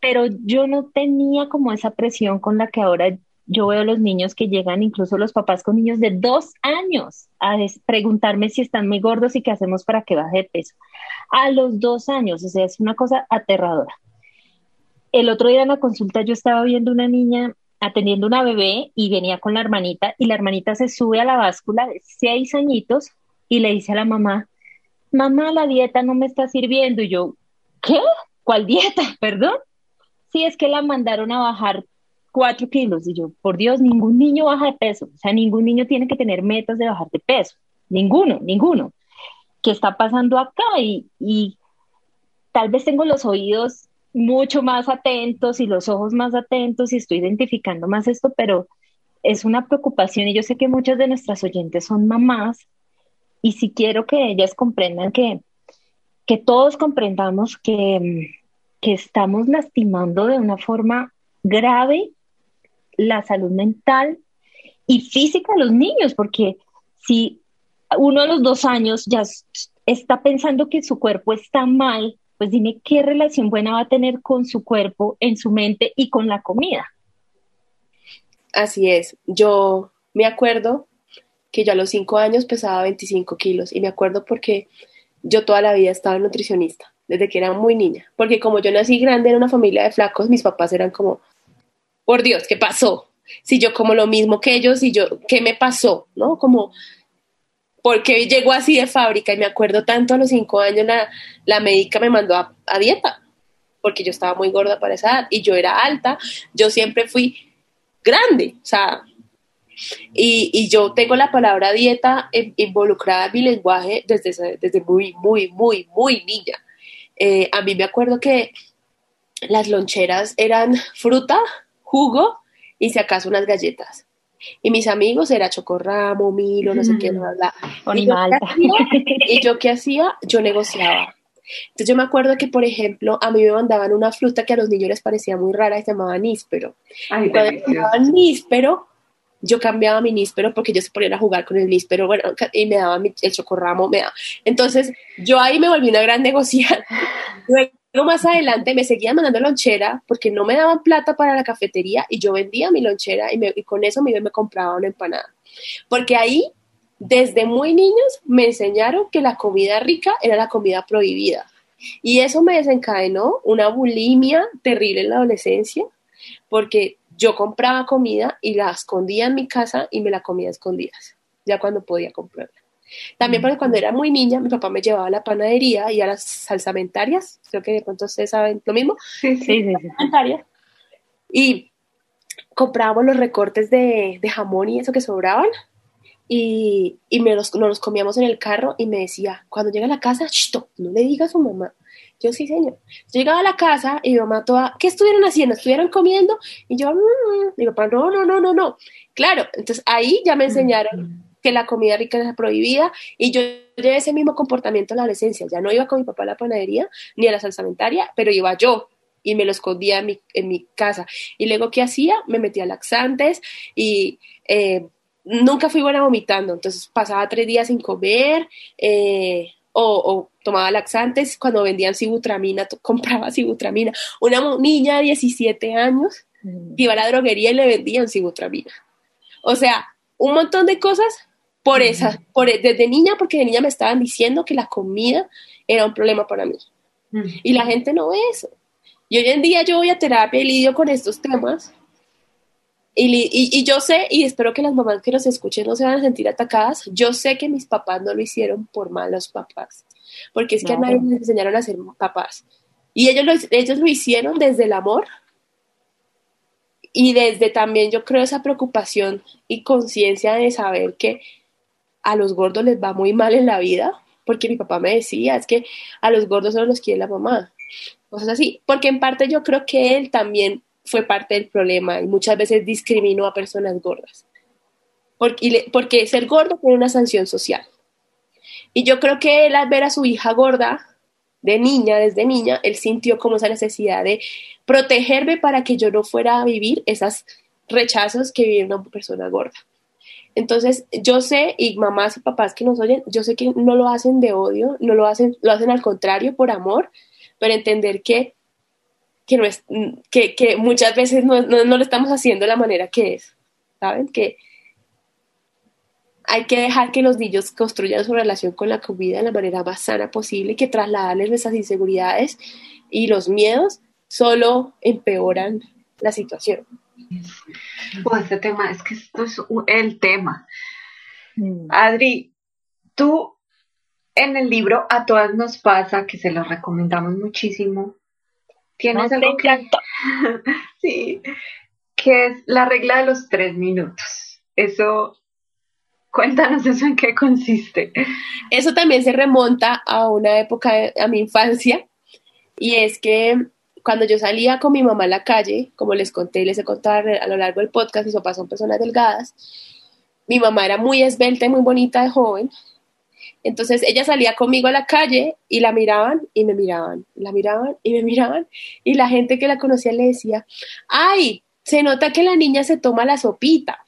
Pero yo no tenía como esa presión con la que ahora yo veo los niños que llegan, incluso los papás con niños de dos años, a preguntarme si están muy gordos y qué hacemos para que baje de peso. A los dos años, o sea, es una cosa aterradora. El otro día en la consulta yo estaba viendo una niña atendiendo una bebé y venía con la hermanita y la hermanita se sube a la báscula de seis añitos y le dice a la mamá, mamá, la dieta no me está sirviendo. Y yo, ¿qué? ¿Cuál dieta? Perdón. Sí, es que la mandaron a bajar cuatro kilos. Y yo, por Dios, ningún niño baja de peso. O sea, ningún niño tiene que tener metas de bajar de peso. Ninguno, ninguno. ¿Qué está pasando acá? Y, y tal vez tengo los oídos mucho más atentos y los ojos más atentos y estoy identificando más esto, pero es una preocupación y yo sé que muchas de nuestras oyentes son mamás y si quiero que ellas comprendan que, que todos comprendamos que, que estamos lastimando de una forma grave la salud mental y física de los niños, porque si uno a los dos años ya está pensando que su cuerpo está mal, pues dime qué relación buena va a tener con su cuerpo, en su mente y con la comida. Así es. Yo me acuerdo que yo a los cinco años pesaba 25 kilos y me acuerdo porque yo toda la vida estaba nutricionista, desde que era muy niña, porque como yo nací grande en una familia de flacos, mis papás eran como, por Dios, ¿qué pasó? Si yo como lo mismo que ellos y yo, ¿qué me pasó? ¿No? Como porque llegó así de fábrica y me acuerdo tanto a los cinco años la, la médica me mandó a, dieta porque yo estaba muy gorda para esa edad y yo era alta, yo siempre fui grande, o sea, y, y yo tengo la palabra dieta in- involucrada en mi lenguaje desde, desde muy, muy, muy, muy niña. Eh, a mí me acuerdo que las loncheras eran fruta, jugo y si acaso unas galletas. Y mis amigos era chocorramo, milo, no sé qué, bla, bla. bla. ¿Y yo hacía? ¿Y yo qué hacía? Yo negociaba. Entonces yo me acuerdo que, por ejemplo, a mí me mandaban una fruta que a los niños les parecía muy rara y se llamaba níspero. Ay, Y cuando me mandaban níspero, yo cambiaba mi níspero porque ellos se ponían a jugar con el níspero, bueno, y me daban mi- el chocorramo, me daba. Entonces, yo ahí me volví una gran negociante. Luego, más adelante, me seguían mandando lonchera porque no me daban plata para la cafetería y yo vendía mi lonchera y, con eso me, me compraba una empanada. Porque ahí, desde muy niños, me enseñaron que la comida rica era la comida prohibida. Y eso me desencadenó una bulimia terrible en la adolescencia, porque yo compraba comida y la escondía en mi casa y me la comía a escondidas, ya cuando podía comprarla. También porque cuando era muy niña, mi papá me llevaba a la panadería y a las salsamentarias, creo que de pronto ustedes saben lo mismo, Sí, sí. Sí, y comprábamos los recortes de, de jamón y eso que sobraban y, y me los, nos los comíamos en el carro y me decía, cuando llega a la casa, "Shh, to, no le digas a su mamá. Yo sí, señor. Yo llegaba a la casa y mi mamá toda, ¿qué estuvieron haciendo? ¿Estuvieron comiendo? Y yo, "Mm". mi papá, no, no, no, no, no. Claro, entonces ahí ya me enseñaron que la comida rica era prohibida y yo llevé ese mismo comportamiento en la adolescencia. Ya no iba con mi papá a la panadería ni a la salsamentaria, pero iba yo y me lo escondía en mi, en mi casa. Y luego, ¿qué hacía? Me metía laxantes y eh, nunca fui buena vomitando. Entonces pasaba tres días sin comer eh, o, o tomaba laxantes. Cuando vendían sibutramina, compraba sibutramina. Una niña de 17 años iba a la droguería y le vendían sibutramina. O sea, un montón de cosas por esa, por, desde niña, porque de niña me estaban diciendo que la comida era un problema para mí. Y la gente no ve eso. Y hoy en día yo voy a terapia y lidio con estos temas. Y, y- y yo sé, y espero que las mamás que nos escuchen no se van a sentir atacadas, yo sé que mis papás no lo hicieron por malos papás, porque es que a nadie les enseñaron a ser papás. Y ellos lo, ellos lo hicieron desde el amor y desde también yo creo esa preocupación y conciencia de saber que a los gordos les va muy mal en la vida, porque mi papá me decía, es que a los gordos solo los quiere la mamá, cosas así, porque en parte yo creo que él también fue parte del problema y muchas veces discriminó a personas gordas, porque, porque ser gordo tiene una sanción social. Y yo creo que él al ver a su hija gorda, de niña, desde niña, él sintió como esa necesidad de protegerme para que yo no fuera a vivir esos rechazos que vive una persona gorda. Entonces, yo sé, y mamás y papás que nos oyen, yo sé que no lo hacen de odio, no lo hacen, lo hacen al contrario, por amor, pero entender que, que, no es, que, muchas veces no, no, lo estamos haciendo de la manera que es, ¿saben? Que hay que dejar que los niños construyan su relación con la comida de la manera más sana posible que trasladarles nuestras inseguridades y los miedos solo empeoran la situación. Oh, este tema, es que esto es el tema. Mm. Adri, tú en el libro A todas nos pasa, que se lo recomendamos muchísimo, tienes No, algo que, sí, que es la regla de los tres minutos. Eso, cuéntanos eso en qué consiste. Eso también se remonta a una época, de- a mi infancia, y es que cuando yo salía con mi mamá a la calle, como les conté y les he contado a lo largo del podcast, mis papás son personas delgadas, mi mamá era muy esbelta y muy bonita de joven, entonces ella salía conmigo a la calle y la miraban y me miraban, la miraban y me miraban, y la gente que la conocía le decía, ay, se nota que la niña se toma la sopita.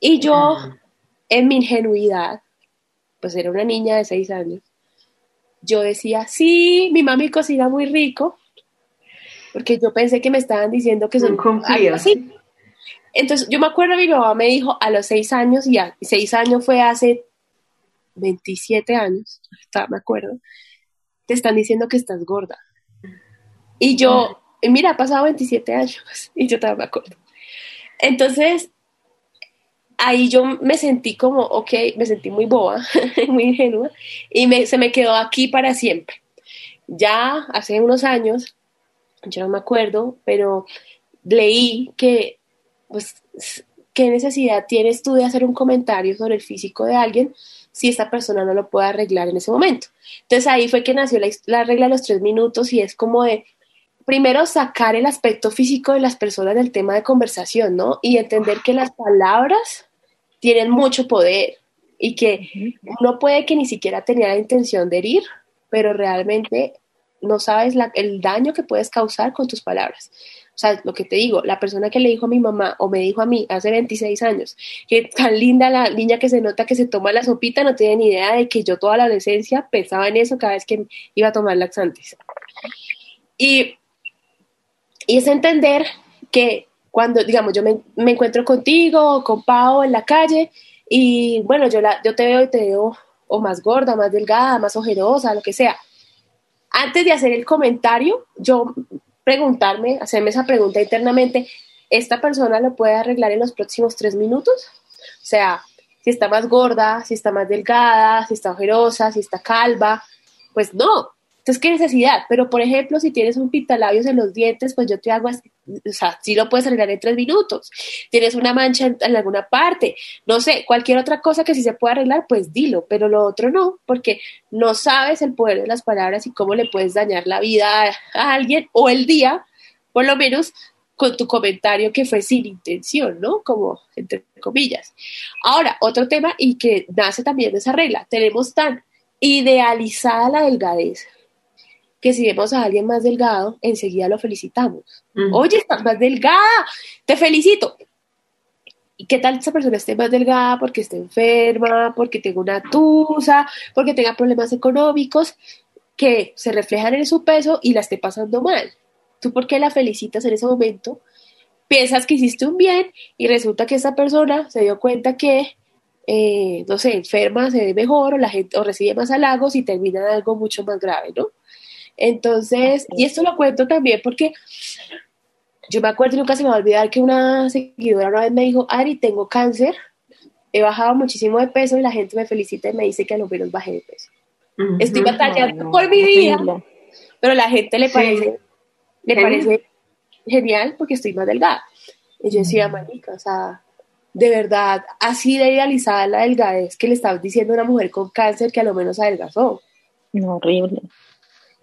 Y yo, en mi ingenuidad, pues era una niña de seis años, yo decía, sí, mi mami cocina muy rico, porque yo pensé que me estaban diciendo que son algo así. Entonces, yo me acuerdo, mi mamá me dijo a los seis años, y a- seis años fue hace 27 años, hasta me acuerdo, te están diciendo que estás gorda. Y yo, y mira, ha pasado 27 años, y yo todavía me acuerdo. Entonces, ahí yo me sentí como, ok, me sentí muy boba, muy ingenua, y me- se me quedó aquí para siempre. Ya hace unos años, yo no me acuerdo, pero leí que, pues, ¿qué necesidad tienes tú de hacer un comentario sobre el físico de alguien si esta persona no lo puede arreglar en ese momento? Entonces ahí fue que nació la, la regla de los tres minutos y es como de, primero sacar el aspecto físico de las personas del tema de conversación, ¿no? Y entender que las palabras tienen mucho poder y que uno puede que ni siquiera tenía la intención de herir, pero realmente no sabes el daño que puedes causar con tus palabras. O sea, lo que te digo, la persona que le dijo a mi mamá o me dijo a mí hace 26 años, que tan linda la niña que se nota que se toma la sopita, no tiene ni idea de que yo toda la adolescencia pensaba en eso cada vez que iba a tomar laxantes. Y, y es entender que cuando, digamos, yo me, encuentro contigo o con Pau en la calle y bueno, yo te veo y te veo o más gorda, más delgada, más ojerosa, lo que sea antes de hacer el comentario, yo preguntarme, hacerme esa pregunta internamente, ¿esta persona lo puede arreglar en los próximos tres minutos? O sea, si está más gorda, si está más delgada, si está ojerosa, si está calva, pues no, entonces, ¿qué necesidad? Pero, por ejemplo, si tienes un pintalabios en los dientes, pues yo te hago, o sea, sí lo puedes arreglar en tres minutos. Tienes una mancha en, alguna parte, no sé, cualquier otra cosa que sí se pueda arreglar, pues dilo, pero lo otro no, porque no sabes el poder de las palabras y cómo le puedes dañar la vida a, a alguien o el día, por lo menos con tu comentario que fue sin intención, ¿no? Como entre comillas. Ahora, otro tema y que nace también de esa regla, tenemos tan idealizada la delgadez que si vemos a alguien más delgado, enseguida lo felicitamos. Oye, estás más delgada, te felicito. ¿Y qué tal esa persona esté más delgada porque esté enferma, porque tenga una tusa, porque tenga problemas económicos que se reflejan en su peso y la esté pasando mal? ¿Tú por qué la felicitas en ese momento? Piensas que hiciste un bien y resulta que esa persona se dio cuenta que, eh, no sé, enferma, se ve mejor o, la gente, o recibe más halagos y termina en algo mucho más grave, ¿no? Entonces, y esto lo cuento también porque yo me acuerdo y nunca se me va a olvidar que una seguidora una vez me dijo, Ari, tengo cáncer, he bajado muchísimo de peso y la gente me felicita y me dice que a lo menos bajé de peso. Estoy batallando por mi vida, pero la gente le parece, le parece genial porque estoy más delgada. Y yo decía, marica, o sea, de verdad, así de idealizada la delgadez que le estabas diciendo a una mujer con cáncer que a lo menos adelgazó. No, horrible.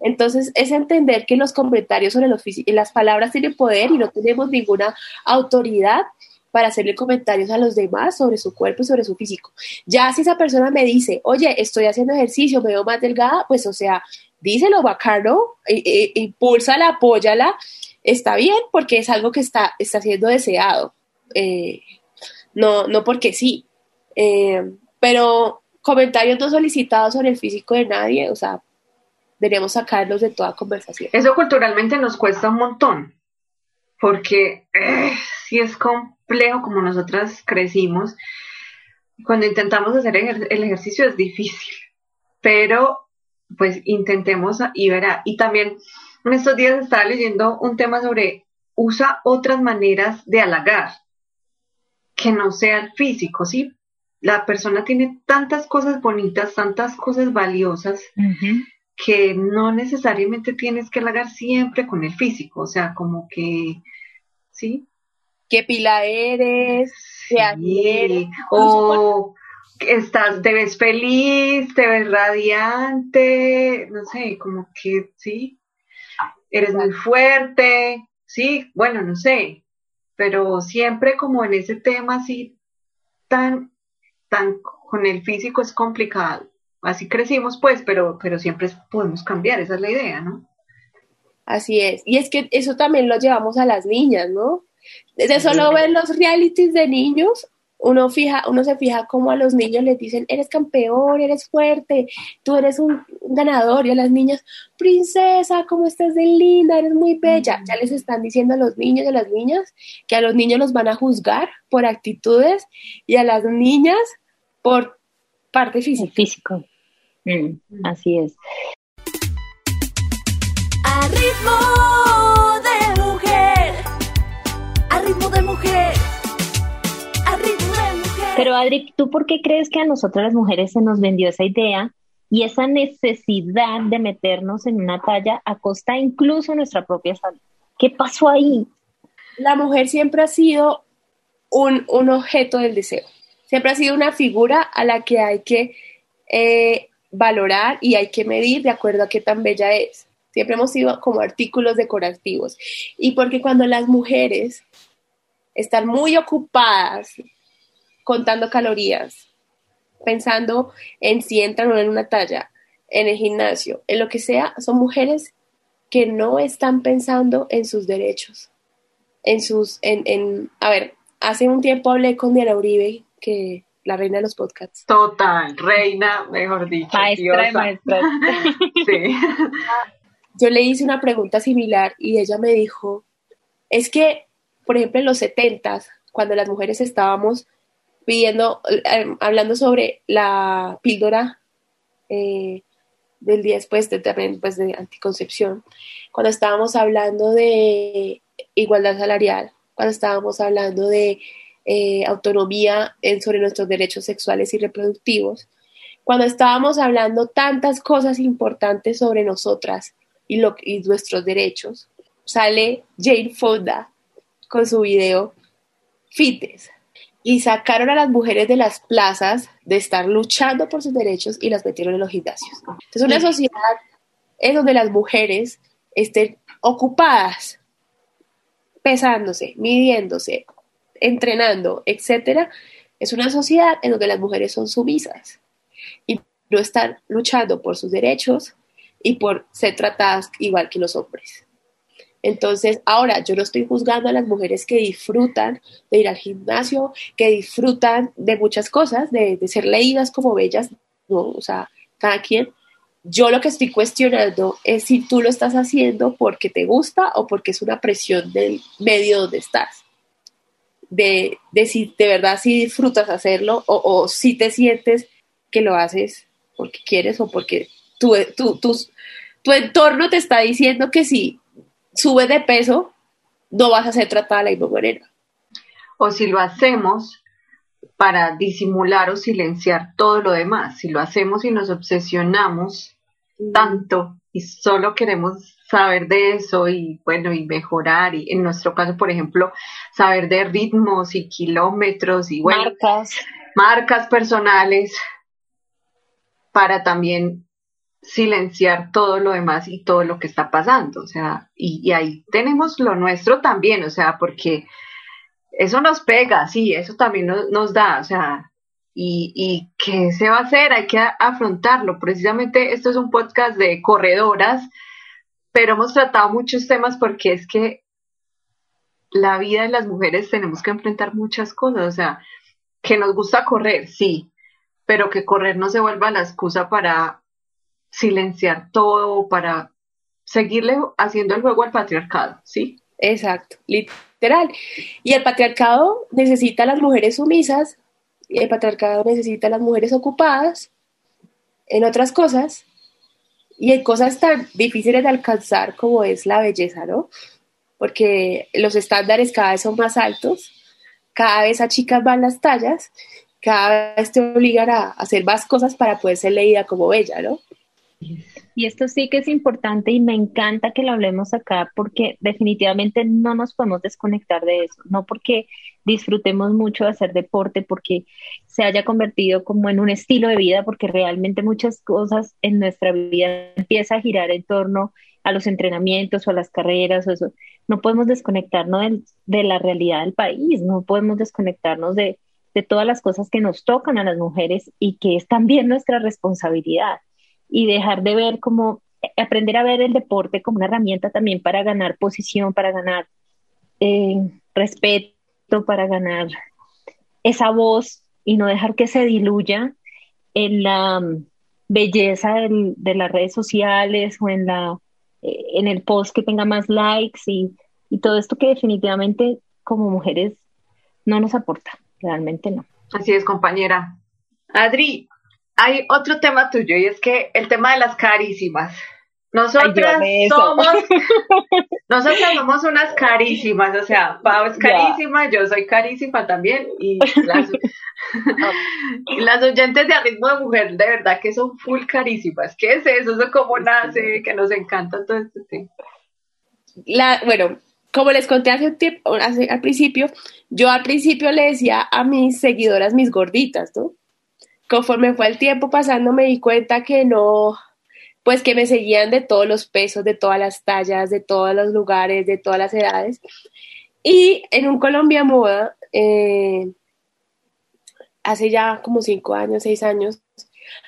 Entonces, es entender que los comentarios sobre los las palabras tienen poder y no tenemos ninguna autoridad para hacerle comentarios a los demás sobre su cuerpo y sobre su físico. Ya si esa persona me dice, oye, estoy haciendo ejercicio, me veo más delgada, pues o sea, díselo bacano, impúlsala, apóyala, está bien porque es algo que está, está siendo deseado, eh, no, no porque sí, eh, pero comentarios no solicitados sobre el físico de nadie, o sea, deberíamos sacarlos de toda conversación. Eso culturalmente nos cuesta un montón, porque eh, si es complejo como nosotras crecimos, cuando intentamos hacer el ejercicio es difícil, pero pues intentemos y verá. Y también en estos días estaba leyendo un tema sobre usa otras maneras de halagar que no sea el físico, ¿sí? La persona tiene tantas cosas bonitas, tantas cosas valiosas, que no necesariamente tienes que halagar siempre con el físico, o sea, como que, ¿sí? ¿Qué pila eres? Sí. O estás, te ves feliz, te ves radiante, no sé, como que, sí, eres muy fuerte, sí, bueno, no sé, pero siempre como en ese tema así tan, tan con el físico es complicado así crecimos, pues, pero, pero siempre podemos cambiar, esa es la idea, ¿no? Así es. Y es que eso también lo llevamos a las niñas, ¿no? Desde solo ver los realities de niños, uno, fija, uno se fija como a los niños les dicen, eres campeón, eres fuerte, tú eres un ganador, y a las niñas, princesa, ¿cómo estás de linda? Eres muy bella. Ya les están diciendo a los niños y a las niñas que a los niños los van a juzgar por actitudes y a las niñas por parte física. físico. Mm, así es. A ritmo de mujer. A ritmo de mujer. A ritmo de mujer. Pero Adri, ¿tú por qué crees que a nosotras las mujeres se nos vendió esa idea y esa necesidad de meternos en una talla a costa incluso de nuestra propia salud. ¿Qué pasó ahí? La mujer siempre ha sido un, un objeto del deseo, siempre ha sido una figura a la que hay que eh, valorar y hay que medir de acuerdo a qué tan bella es. Siempre hemos sido como artículos decorativos. Y porque cuando las mujeres están muy ocupadas contando calorías, pensando en si entran o no en una talla, en el gimnasio, en lo que sea, son mujeres que no están pensando en sus derechos, en sus, en, en, a ver, hace un tiempo hablé con Diana Uribe, que la reina de los podcasts. Total, reina, mejor dicho. Maestra de maestras. sí. Yo le hice una pregunta similar y ella me dijo, es que, por ejemplo, en los setentas, cuando las mujeres estábamos pidiendo, eh, hablando sobre la píldora eh, del día después de, pues, de anticoncepción, cuando estábamos hablando de igualdad salarial, cuando estábamos hablando de eh, autonomía en, sobre nuestros derechos sexuales y reproductivos, cuando estábamos hablando tantas cosas importantes sobre nosotras y, lo, y nuestros derechos, sale Jane Fonda con su video Fites. Y sacaron a las mujeres de las plazas de estar luchando por sus derechos y las metieron en los gimnasios. Entonces, una sociedad en donde las mujeres estén ocupadas, pesándose, midiéndose, entrenando, etcétera, es una sociedad en donde las mujeres son sumisas y no están luchando por sus derechos y por ser tratadas igual que los hombres. Entonces, ahora yo no estoy juzgando a las mujeres que disfrutan de ir al gimnasio, que disfrutan de muchas cosas, de, ser leídas como bellas, no, o sea, cada quien. Yo lo que estoy cuestionando es si tú lo estás haciendo porque te gusta o porque es una presión del medio donde estás. De, de si de verdad si disfrutas hacerlo o, o si te sientes que lo haces porque quieres o porque tu, tu, tu entorno te está diciendo que si subes de peso, no vas a ser tratada de la misma manera. O si lo hacemos para disimular o silenciar todo lo demás, si lo hacemos y nos obsesionamos tanto y solo queremos saber de eso y bueno, y mejorar, y en nuestro caso, por ejemplo, saber de ritmos y kilómetros y bueno, Marcas. marcas personales para también silenciar todo lo demás y todo lo que está pasando, o sea, y, y, ahí tenemos lo nuestro también, o sea, porque eso nos pega, sí, eso también nos, nos da, o sea, y, qué se va a hacer, hay que afrontarlo, precisamente esto es un podcast de corredoras, pero hemos tratado muchos temas porque es que la vida de las mujeres tenemos que enfrentar muchas cosas, o sea, que nos gusta correr, sí, pero que correr no se vuelva la excusa para silenciar todo, para seguirle haciendo el juego al patriarcado, ¿sí? Exacto, literal. Y el patriarcado necesita a las mujeres sumisas, el patriarcado necesita a las mujeres ocupadas en otras cosas, y en cosas tan difíciles de alcanzar como es la belleza, ¿no? Porque los estándares cada vez son más altos, cada vez a chicas van las tallas, cada vez te obligan a hacer más cosas para poder ser leída como bella, ¿no? Y esto sí que es importante y me encanta que lo hablemos acá porque definitivamente no nos podemos desconectar de eso, no porque disfrutemos mucho de hacer deporte, porque se haya convertido como en un estilo de vida, porque realmente muchas cosas en nuestra vida empieza a girar en torno a los entrenamientos o a las carreras o eso. No podemos desconectarnos de, la realidad del país, no podemos desconectarnos de, de todas las cosas que nos tocan a las mujeres y que es también nuestra responsabilidad y dejar de ver como, aprender a ver el deporte como una herramienta también para ganar posición, para ganar eh, respeto, para ganar esa voz y no dejar que se diluya en la um, belleza de las redes sociales o en, la, eh, en el post que tenga más likes y, y todo esto que definitivamente como mujeres no nos aporta, realmente no. Así es, compañera. Adri, hay otro tema tuyo y es que el tema de las carísimas. Nosotras Ay, somos, nosotras somos unas carísimas, o sea, Pau es carísima, yo soy carísima también, y las, y las oyentes de Ritmo de Mujer, de verdad que son full carísimas. ¿Qué es eso? ¿Eso cómo nace? Que nos encanta todo este tema. la, bueno, como les conté hace un tiempo, hace- al principio, yo al principio le decía a mis seguidoras mis gorditas, ¿no? Conforme fue el tiempo pasando me di cuenta que no, pues que me seguían de todos los pesos, de todas las tallas, de todos los lugares, de todas las edades. Y en un Colombia Moda, eh, hace ya como cinco años, seis años,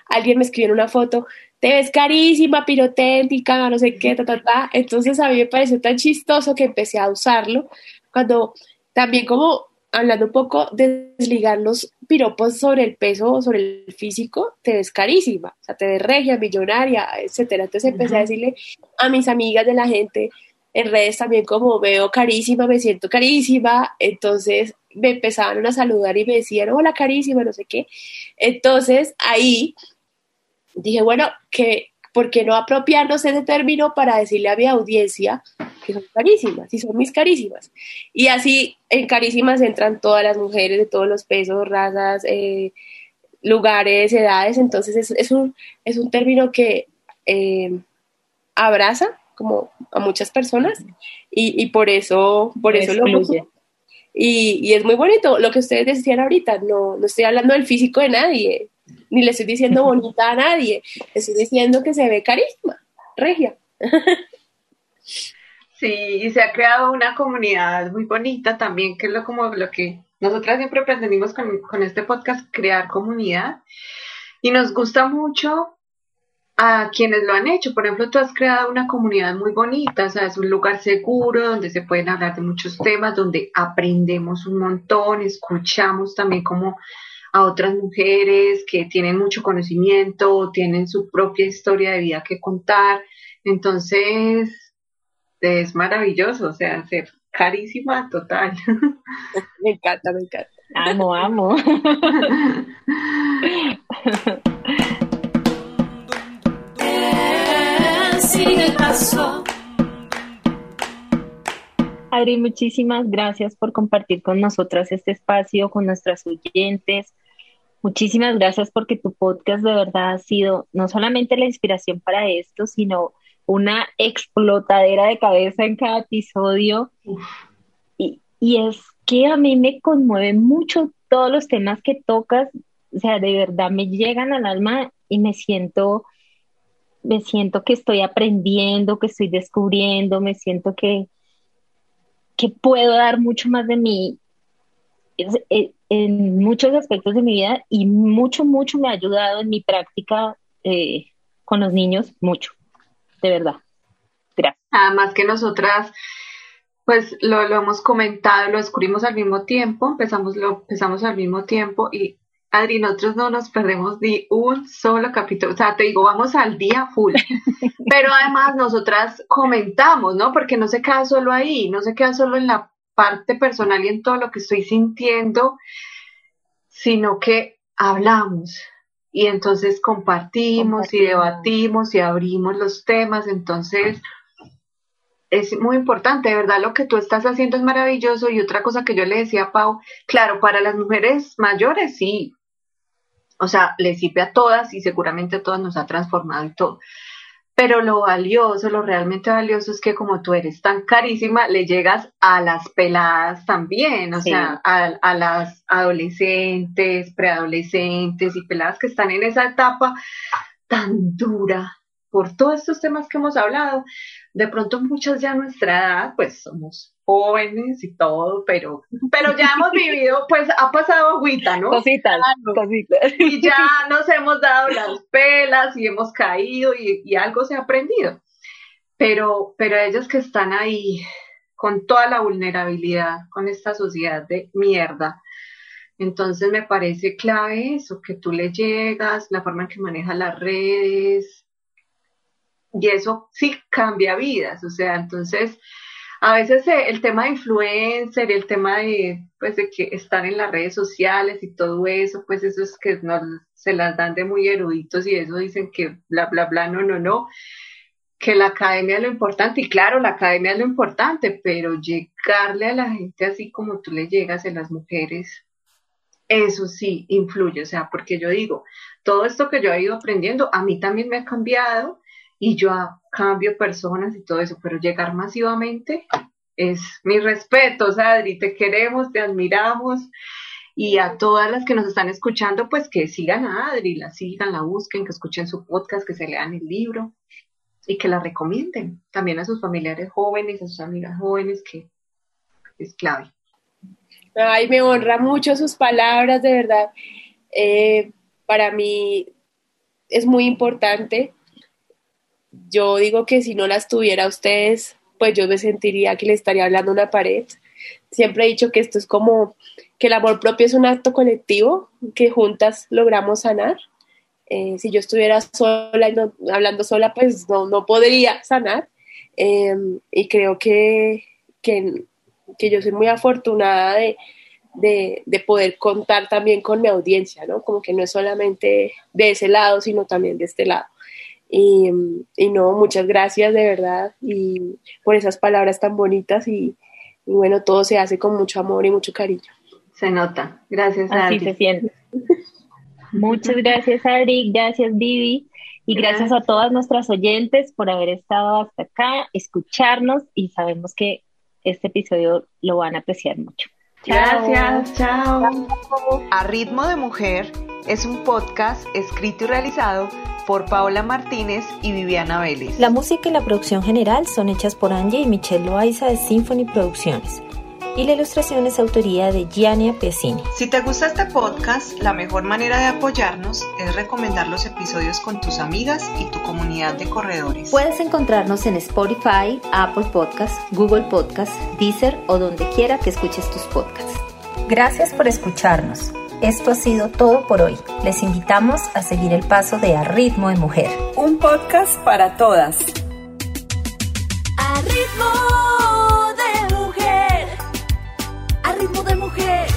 alguien me escribió en una foto, te ves carísima, piroténtica, no sé qué, ta, ta, ta. Entonces a mí me pareció tan chistoso que empecé a usarlo cuando también como hablando un poco de desligar los piropos sobre el peso, sobre el físico, te ves carísima, o sea, te ves regia, millonaria, etcétera. Entonces empecé a decirle a mis amigas de la gente en redes también como veo carísima, me siento carísima, entonces me empezaban a saludar y me decían, hola carísima, no sé qué. Entonces ahí dije, bueno, que ¿por qué no apropiarnos ese término para decirle a mi audiencia que son carísimas, y son mis carísimas? Y así en carísimas entran todas las mujeres de todos los pesos, razas, eh, lugares, edades, entonces es, es un, es un término que eh, abraza como a muchas personas y, y por eso, por eso lo. Y, y es muy bonito. Lo que ustedes decían ahorita, no, no estoy hablando del físico de nadie, ni le estoy diciendo bonita a nadie, le estoy diciendo que se ve carisma, regia. Sí, y se ha creado una comunidad muy bonita también, que es lo como lo que nosotras siempre pretendimos con, con este podcast, crear comunidad. Y nos gusta mucho a quienes lo han hecho. Por ejemplo, tú has creado una comunidad muy bonita, o sea, es un lugar seguro donde se pueden hablar de muchos temas, donde aprendemos un montón, escuchamos también como a otras mujeres que tienen mucho conocimiento, tienen su propia historia de vida que contar. Entonces, es maravilloso, o sea, ser carísima total. Me encanta, me encanta. Amo, amo. Sigue el paso. Adri, muchísimas gracias por compartir con nosotras este espacio, con nuestras oyentes. Muchísimas gracias porque tu podcast de verdad ha sido no solamente la inspiración para esto, sino una explotadera de cabeza en cada episodio. Y, y es que a mí me conmueve mucho todos los temas que tocas, o sea, de verdad me llegan al alma y me siento, me siento que estoy aprendiendo, que estoy descubriendo, me siento que, que puedo dar mucho más de mí eh, en muchos aspectos de mi vida y mucho, mucho me ha ayudado en mi práctica eh, con los niños, mucho, de verdad. Gracias. Además que nosotras, pues lo, lo hemos comentado, lo descubrimos al mismo tiempo, empezamos, lo empezamos al mismo tiempo y Adri, nosotros no nos perdemos ni un solo capítulo, o sea, te digo, vamos al día full, pero además nosotras comentamos, ¿no? Porque no se queda solo ahí, no se queda solo en la parte personal y en todo lo que estoy sintiendo, sino que hablamos. Y entonces compartimos y debatimos y abrimos los temas, entonces es muy importante, de verdad lo que tú estás haciendo es maravilloso. Y otra cosa que yo le decía a Pau, claro, para las mujeres mayores sí, o sea, le sirve a todas y seguramente a todas nos ha transformado y todo. Pero lo valioso, lo realmente valioso es que como tú eres tan carísima, le llegas a las peladas también, o Sí. sea, a, a las adolescentes, preadolescentes y peladas que están en esa etapa tan dura por todos estos temas que hemos hablado. De pronto muchas ya a nuestra edad, pues somos jóvenes y todo, pero, pero ya hemos vivido, pues ha pasado agüita, ¿no? Cositas, cositas. y ya nos hemos dado las pelas y hemos caído y, y algo se ha aprendido. Pero, pero ellos que están ahí con toda la vulnerabilidad, con esta sociedad de mierda, entonces me parece clave eso, que tú le llegas, la forma en que manejas las redes, y eso sí cambia vidas, o sea, entonces a veces eh, el tema de influencer, el tema de, pues, de que están en las redes sociales y todo eso, pues eso es que nos, se las dan de muy eruditos y eso dicen que bla, bla, bla, no, no, no. que la academia es lo importante, y claro, la academia es lo importante, pero llegarle a la gente así como tú le llegas a las mujeres, eso sí influye, o sea, porque yo digo, todo esto que yo he ido aprendiendo, a mí también me ha cambiado y yo cambio personas y todo eso, pero llegar masivamente es mi respeto, Adri, te queremos, te admiramos y a todas las que nos están escuchando, pues que sigan a Adri, la sigan, la busquen, que escuchen su podcast, que se lean el libro y que la recomienden también a sus familiares jóvenes, a sus amigas jóvenes, que es clave. Ay, me honra mucho sus palabras, de verdad. Eh, para mí es muy importante. Yo digo que si no las tuviera ustedes, pues yo me sentiría que le estaría hablando a una pared. Siempre he dicho que esto es como que el amor propio es un acto colectivo, que juntas logramos sanar. Eh, si yo estuviera sola y no, hablando sola, pues no, no podría sanar. Eh, y creo que, que, que, yo soy muy afortunada de, de, de, poder contar también con mi audiencia, ¿no? Como que no es solamente de ese lado, sino también de este lado. Y, y no, muchas gracias de verdad y por esas palabras tan bonitas y, y, bueno, todo se hace con mucho amor y mucho cariño. Se nota. Gracias, Así se siente. Muchas gracias, Adri. Gracias, Vivi. Y gracias. gracias a todas nuestras oyentes por haber estado hasta acá, escucharnos y sabemos que este episodio lo van a apreciar mucho. Gracias, chao. A Ritmo de Mujer es un podcast escrito y realizado por Paola Martínez y Viviana Vélez. La música y la producción general son hechas por Angie y Michelle Loaiza de Symphony Producciones. Y la ilustración es autoría de Giannia Piacini. Si te gusta este podcast, la mejor manera de apoyarnos es recomendar los episodios con tus amigas y tu comunidad de corredores. Puedes encontrarnos en Spotify, Apple Podcasts, Google Podcasts, Deezer o donde quiera que escuches tus podcasts. Gracias por escucharnos. Esto ha sido todo por hoy. Les invitamos a seguir el paso de A Ritmo de Mujer. Un podcast para todas. A ritmo de mujer. A ritmo de mujer.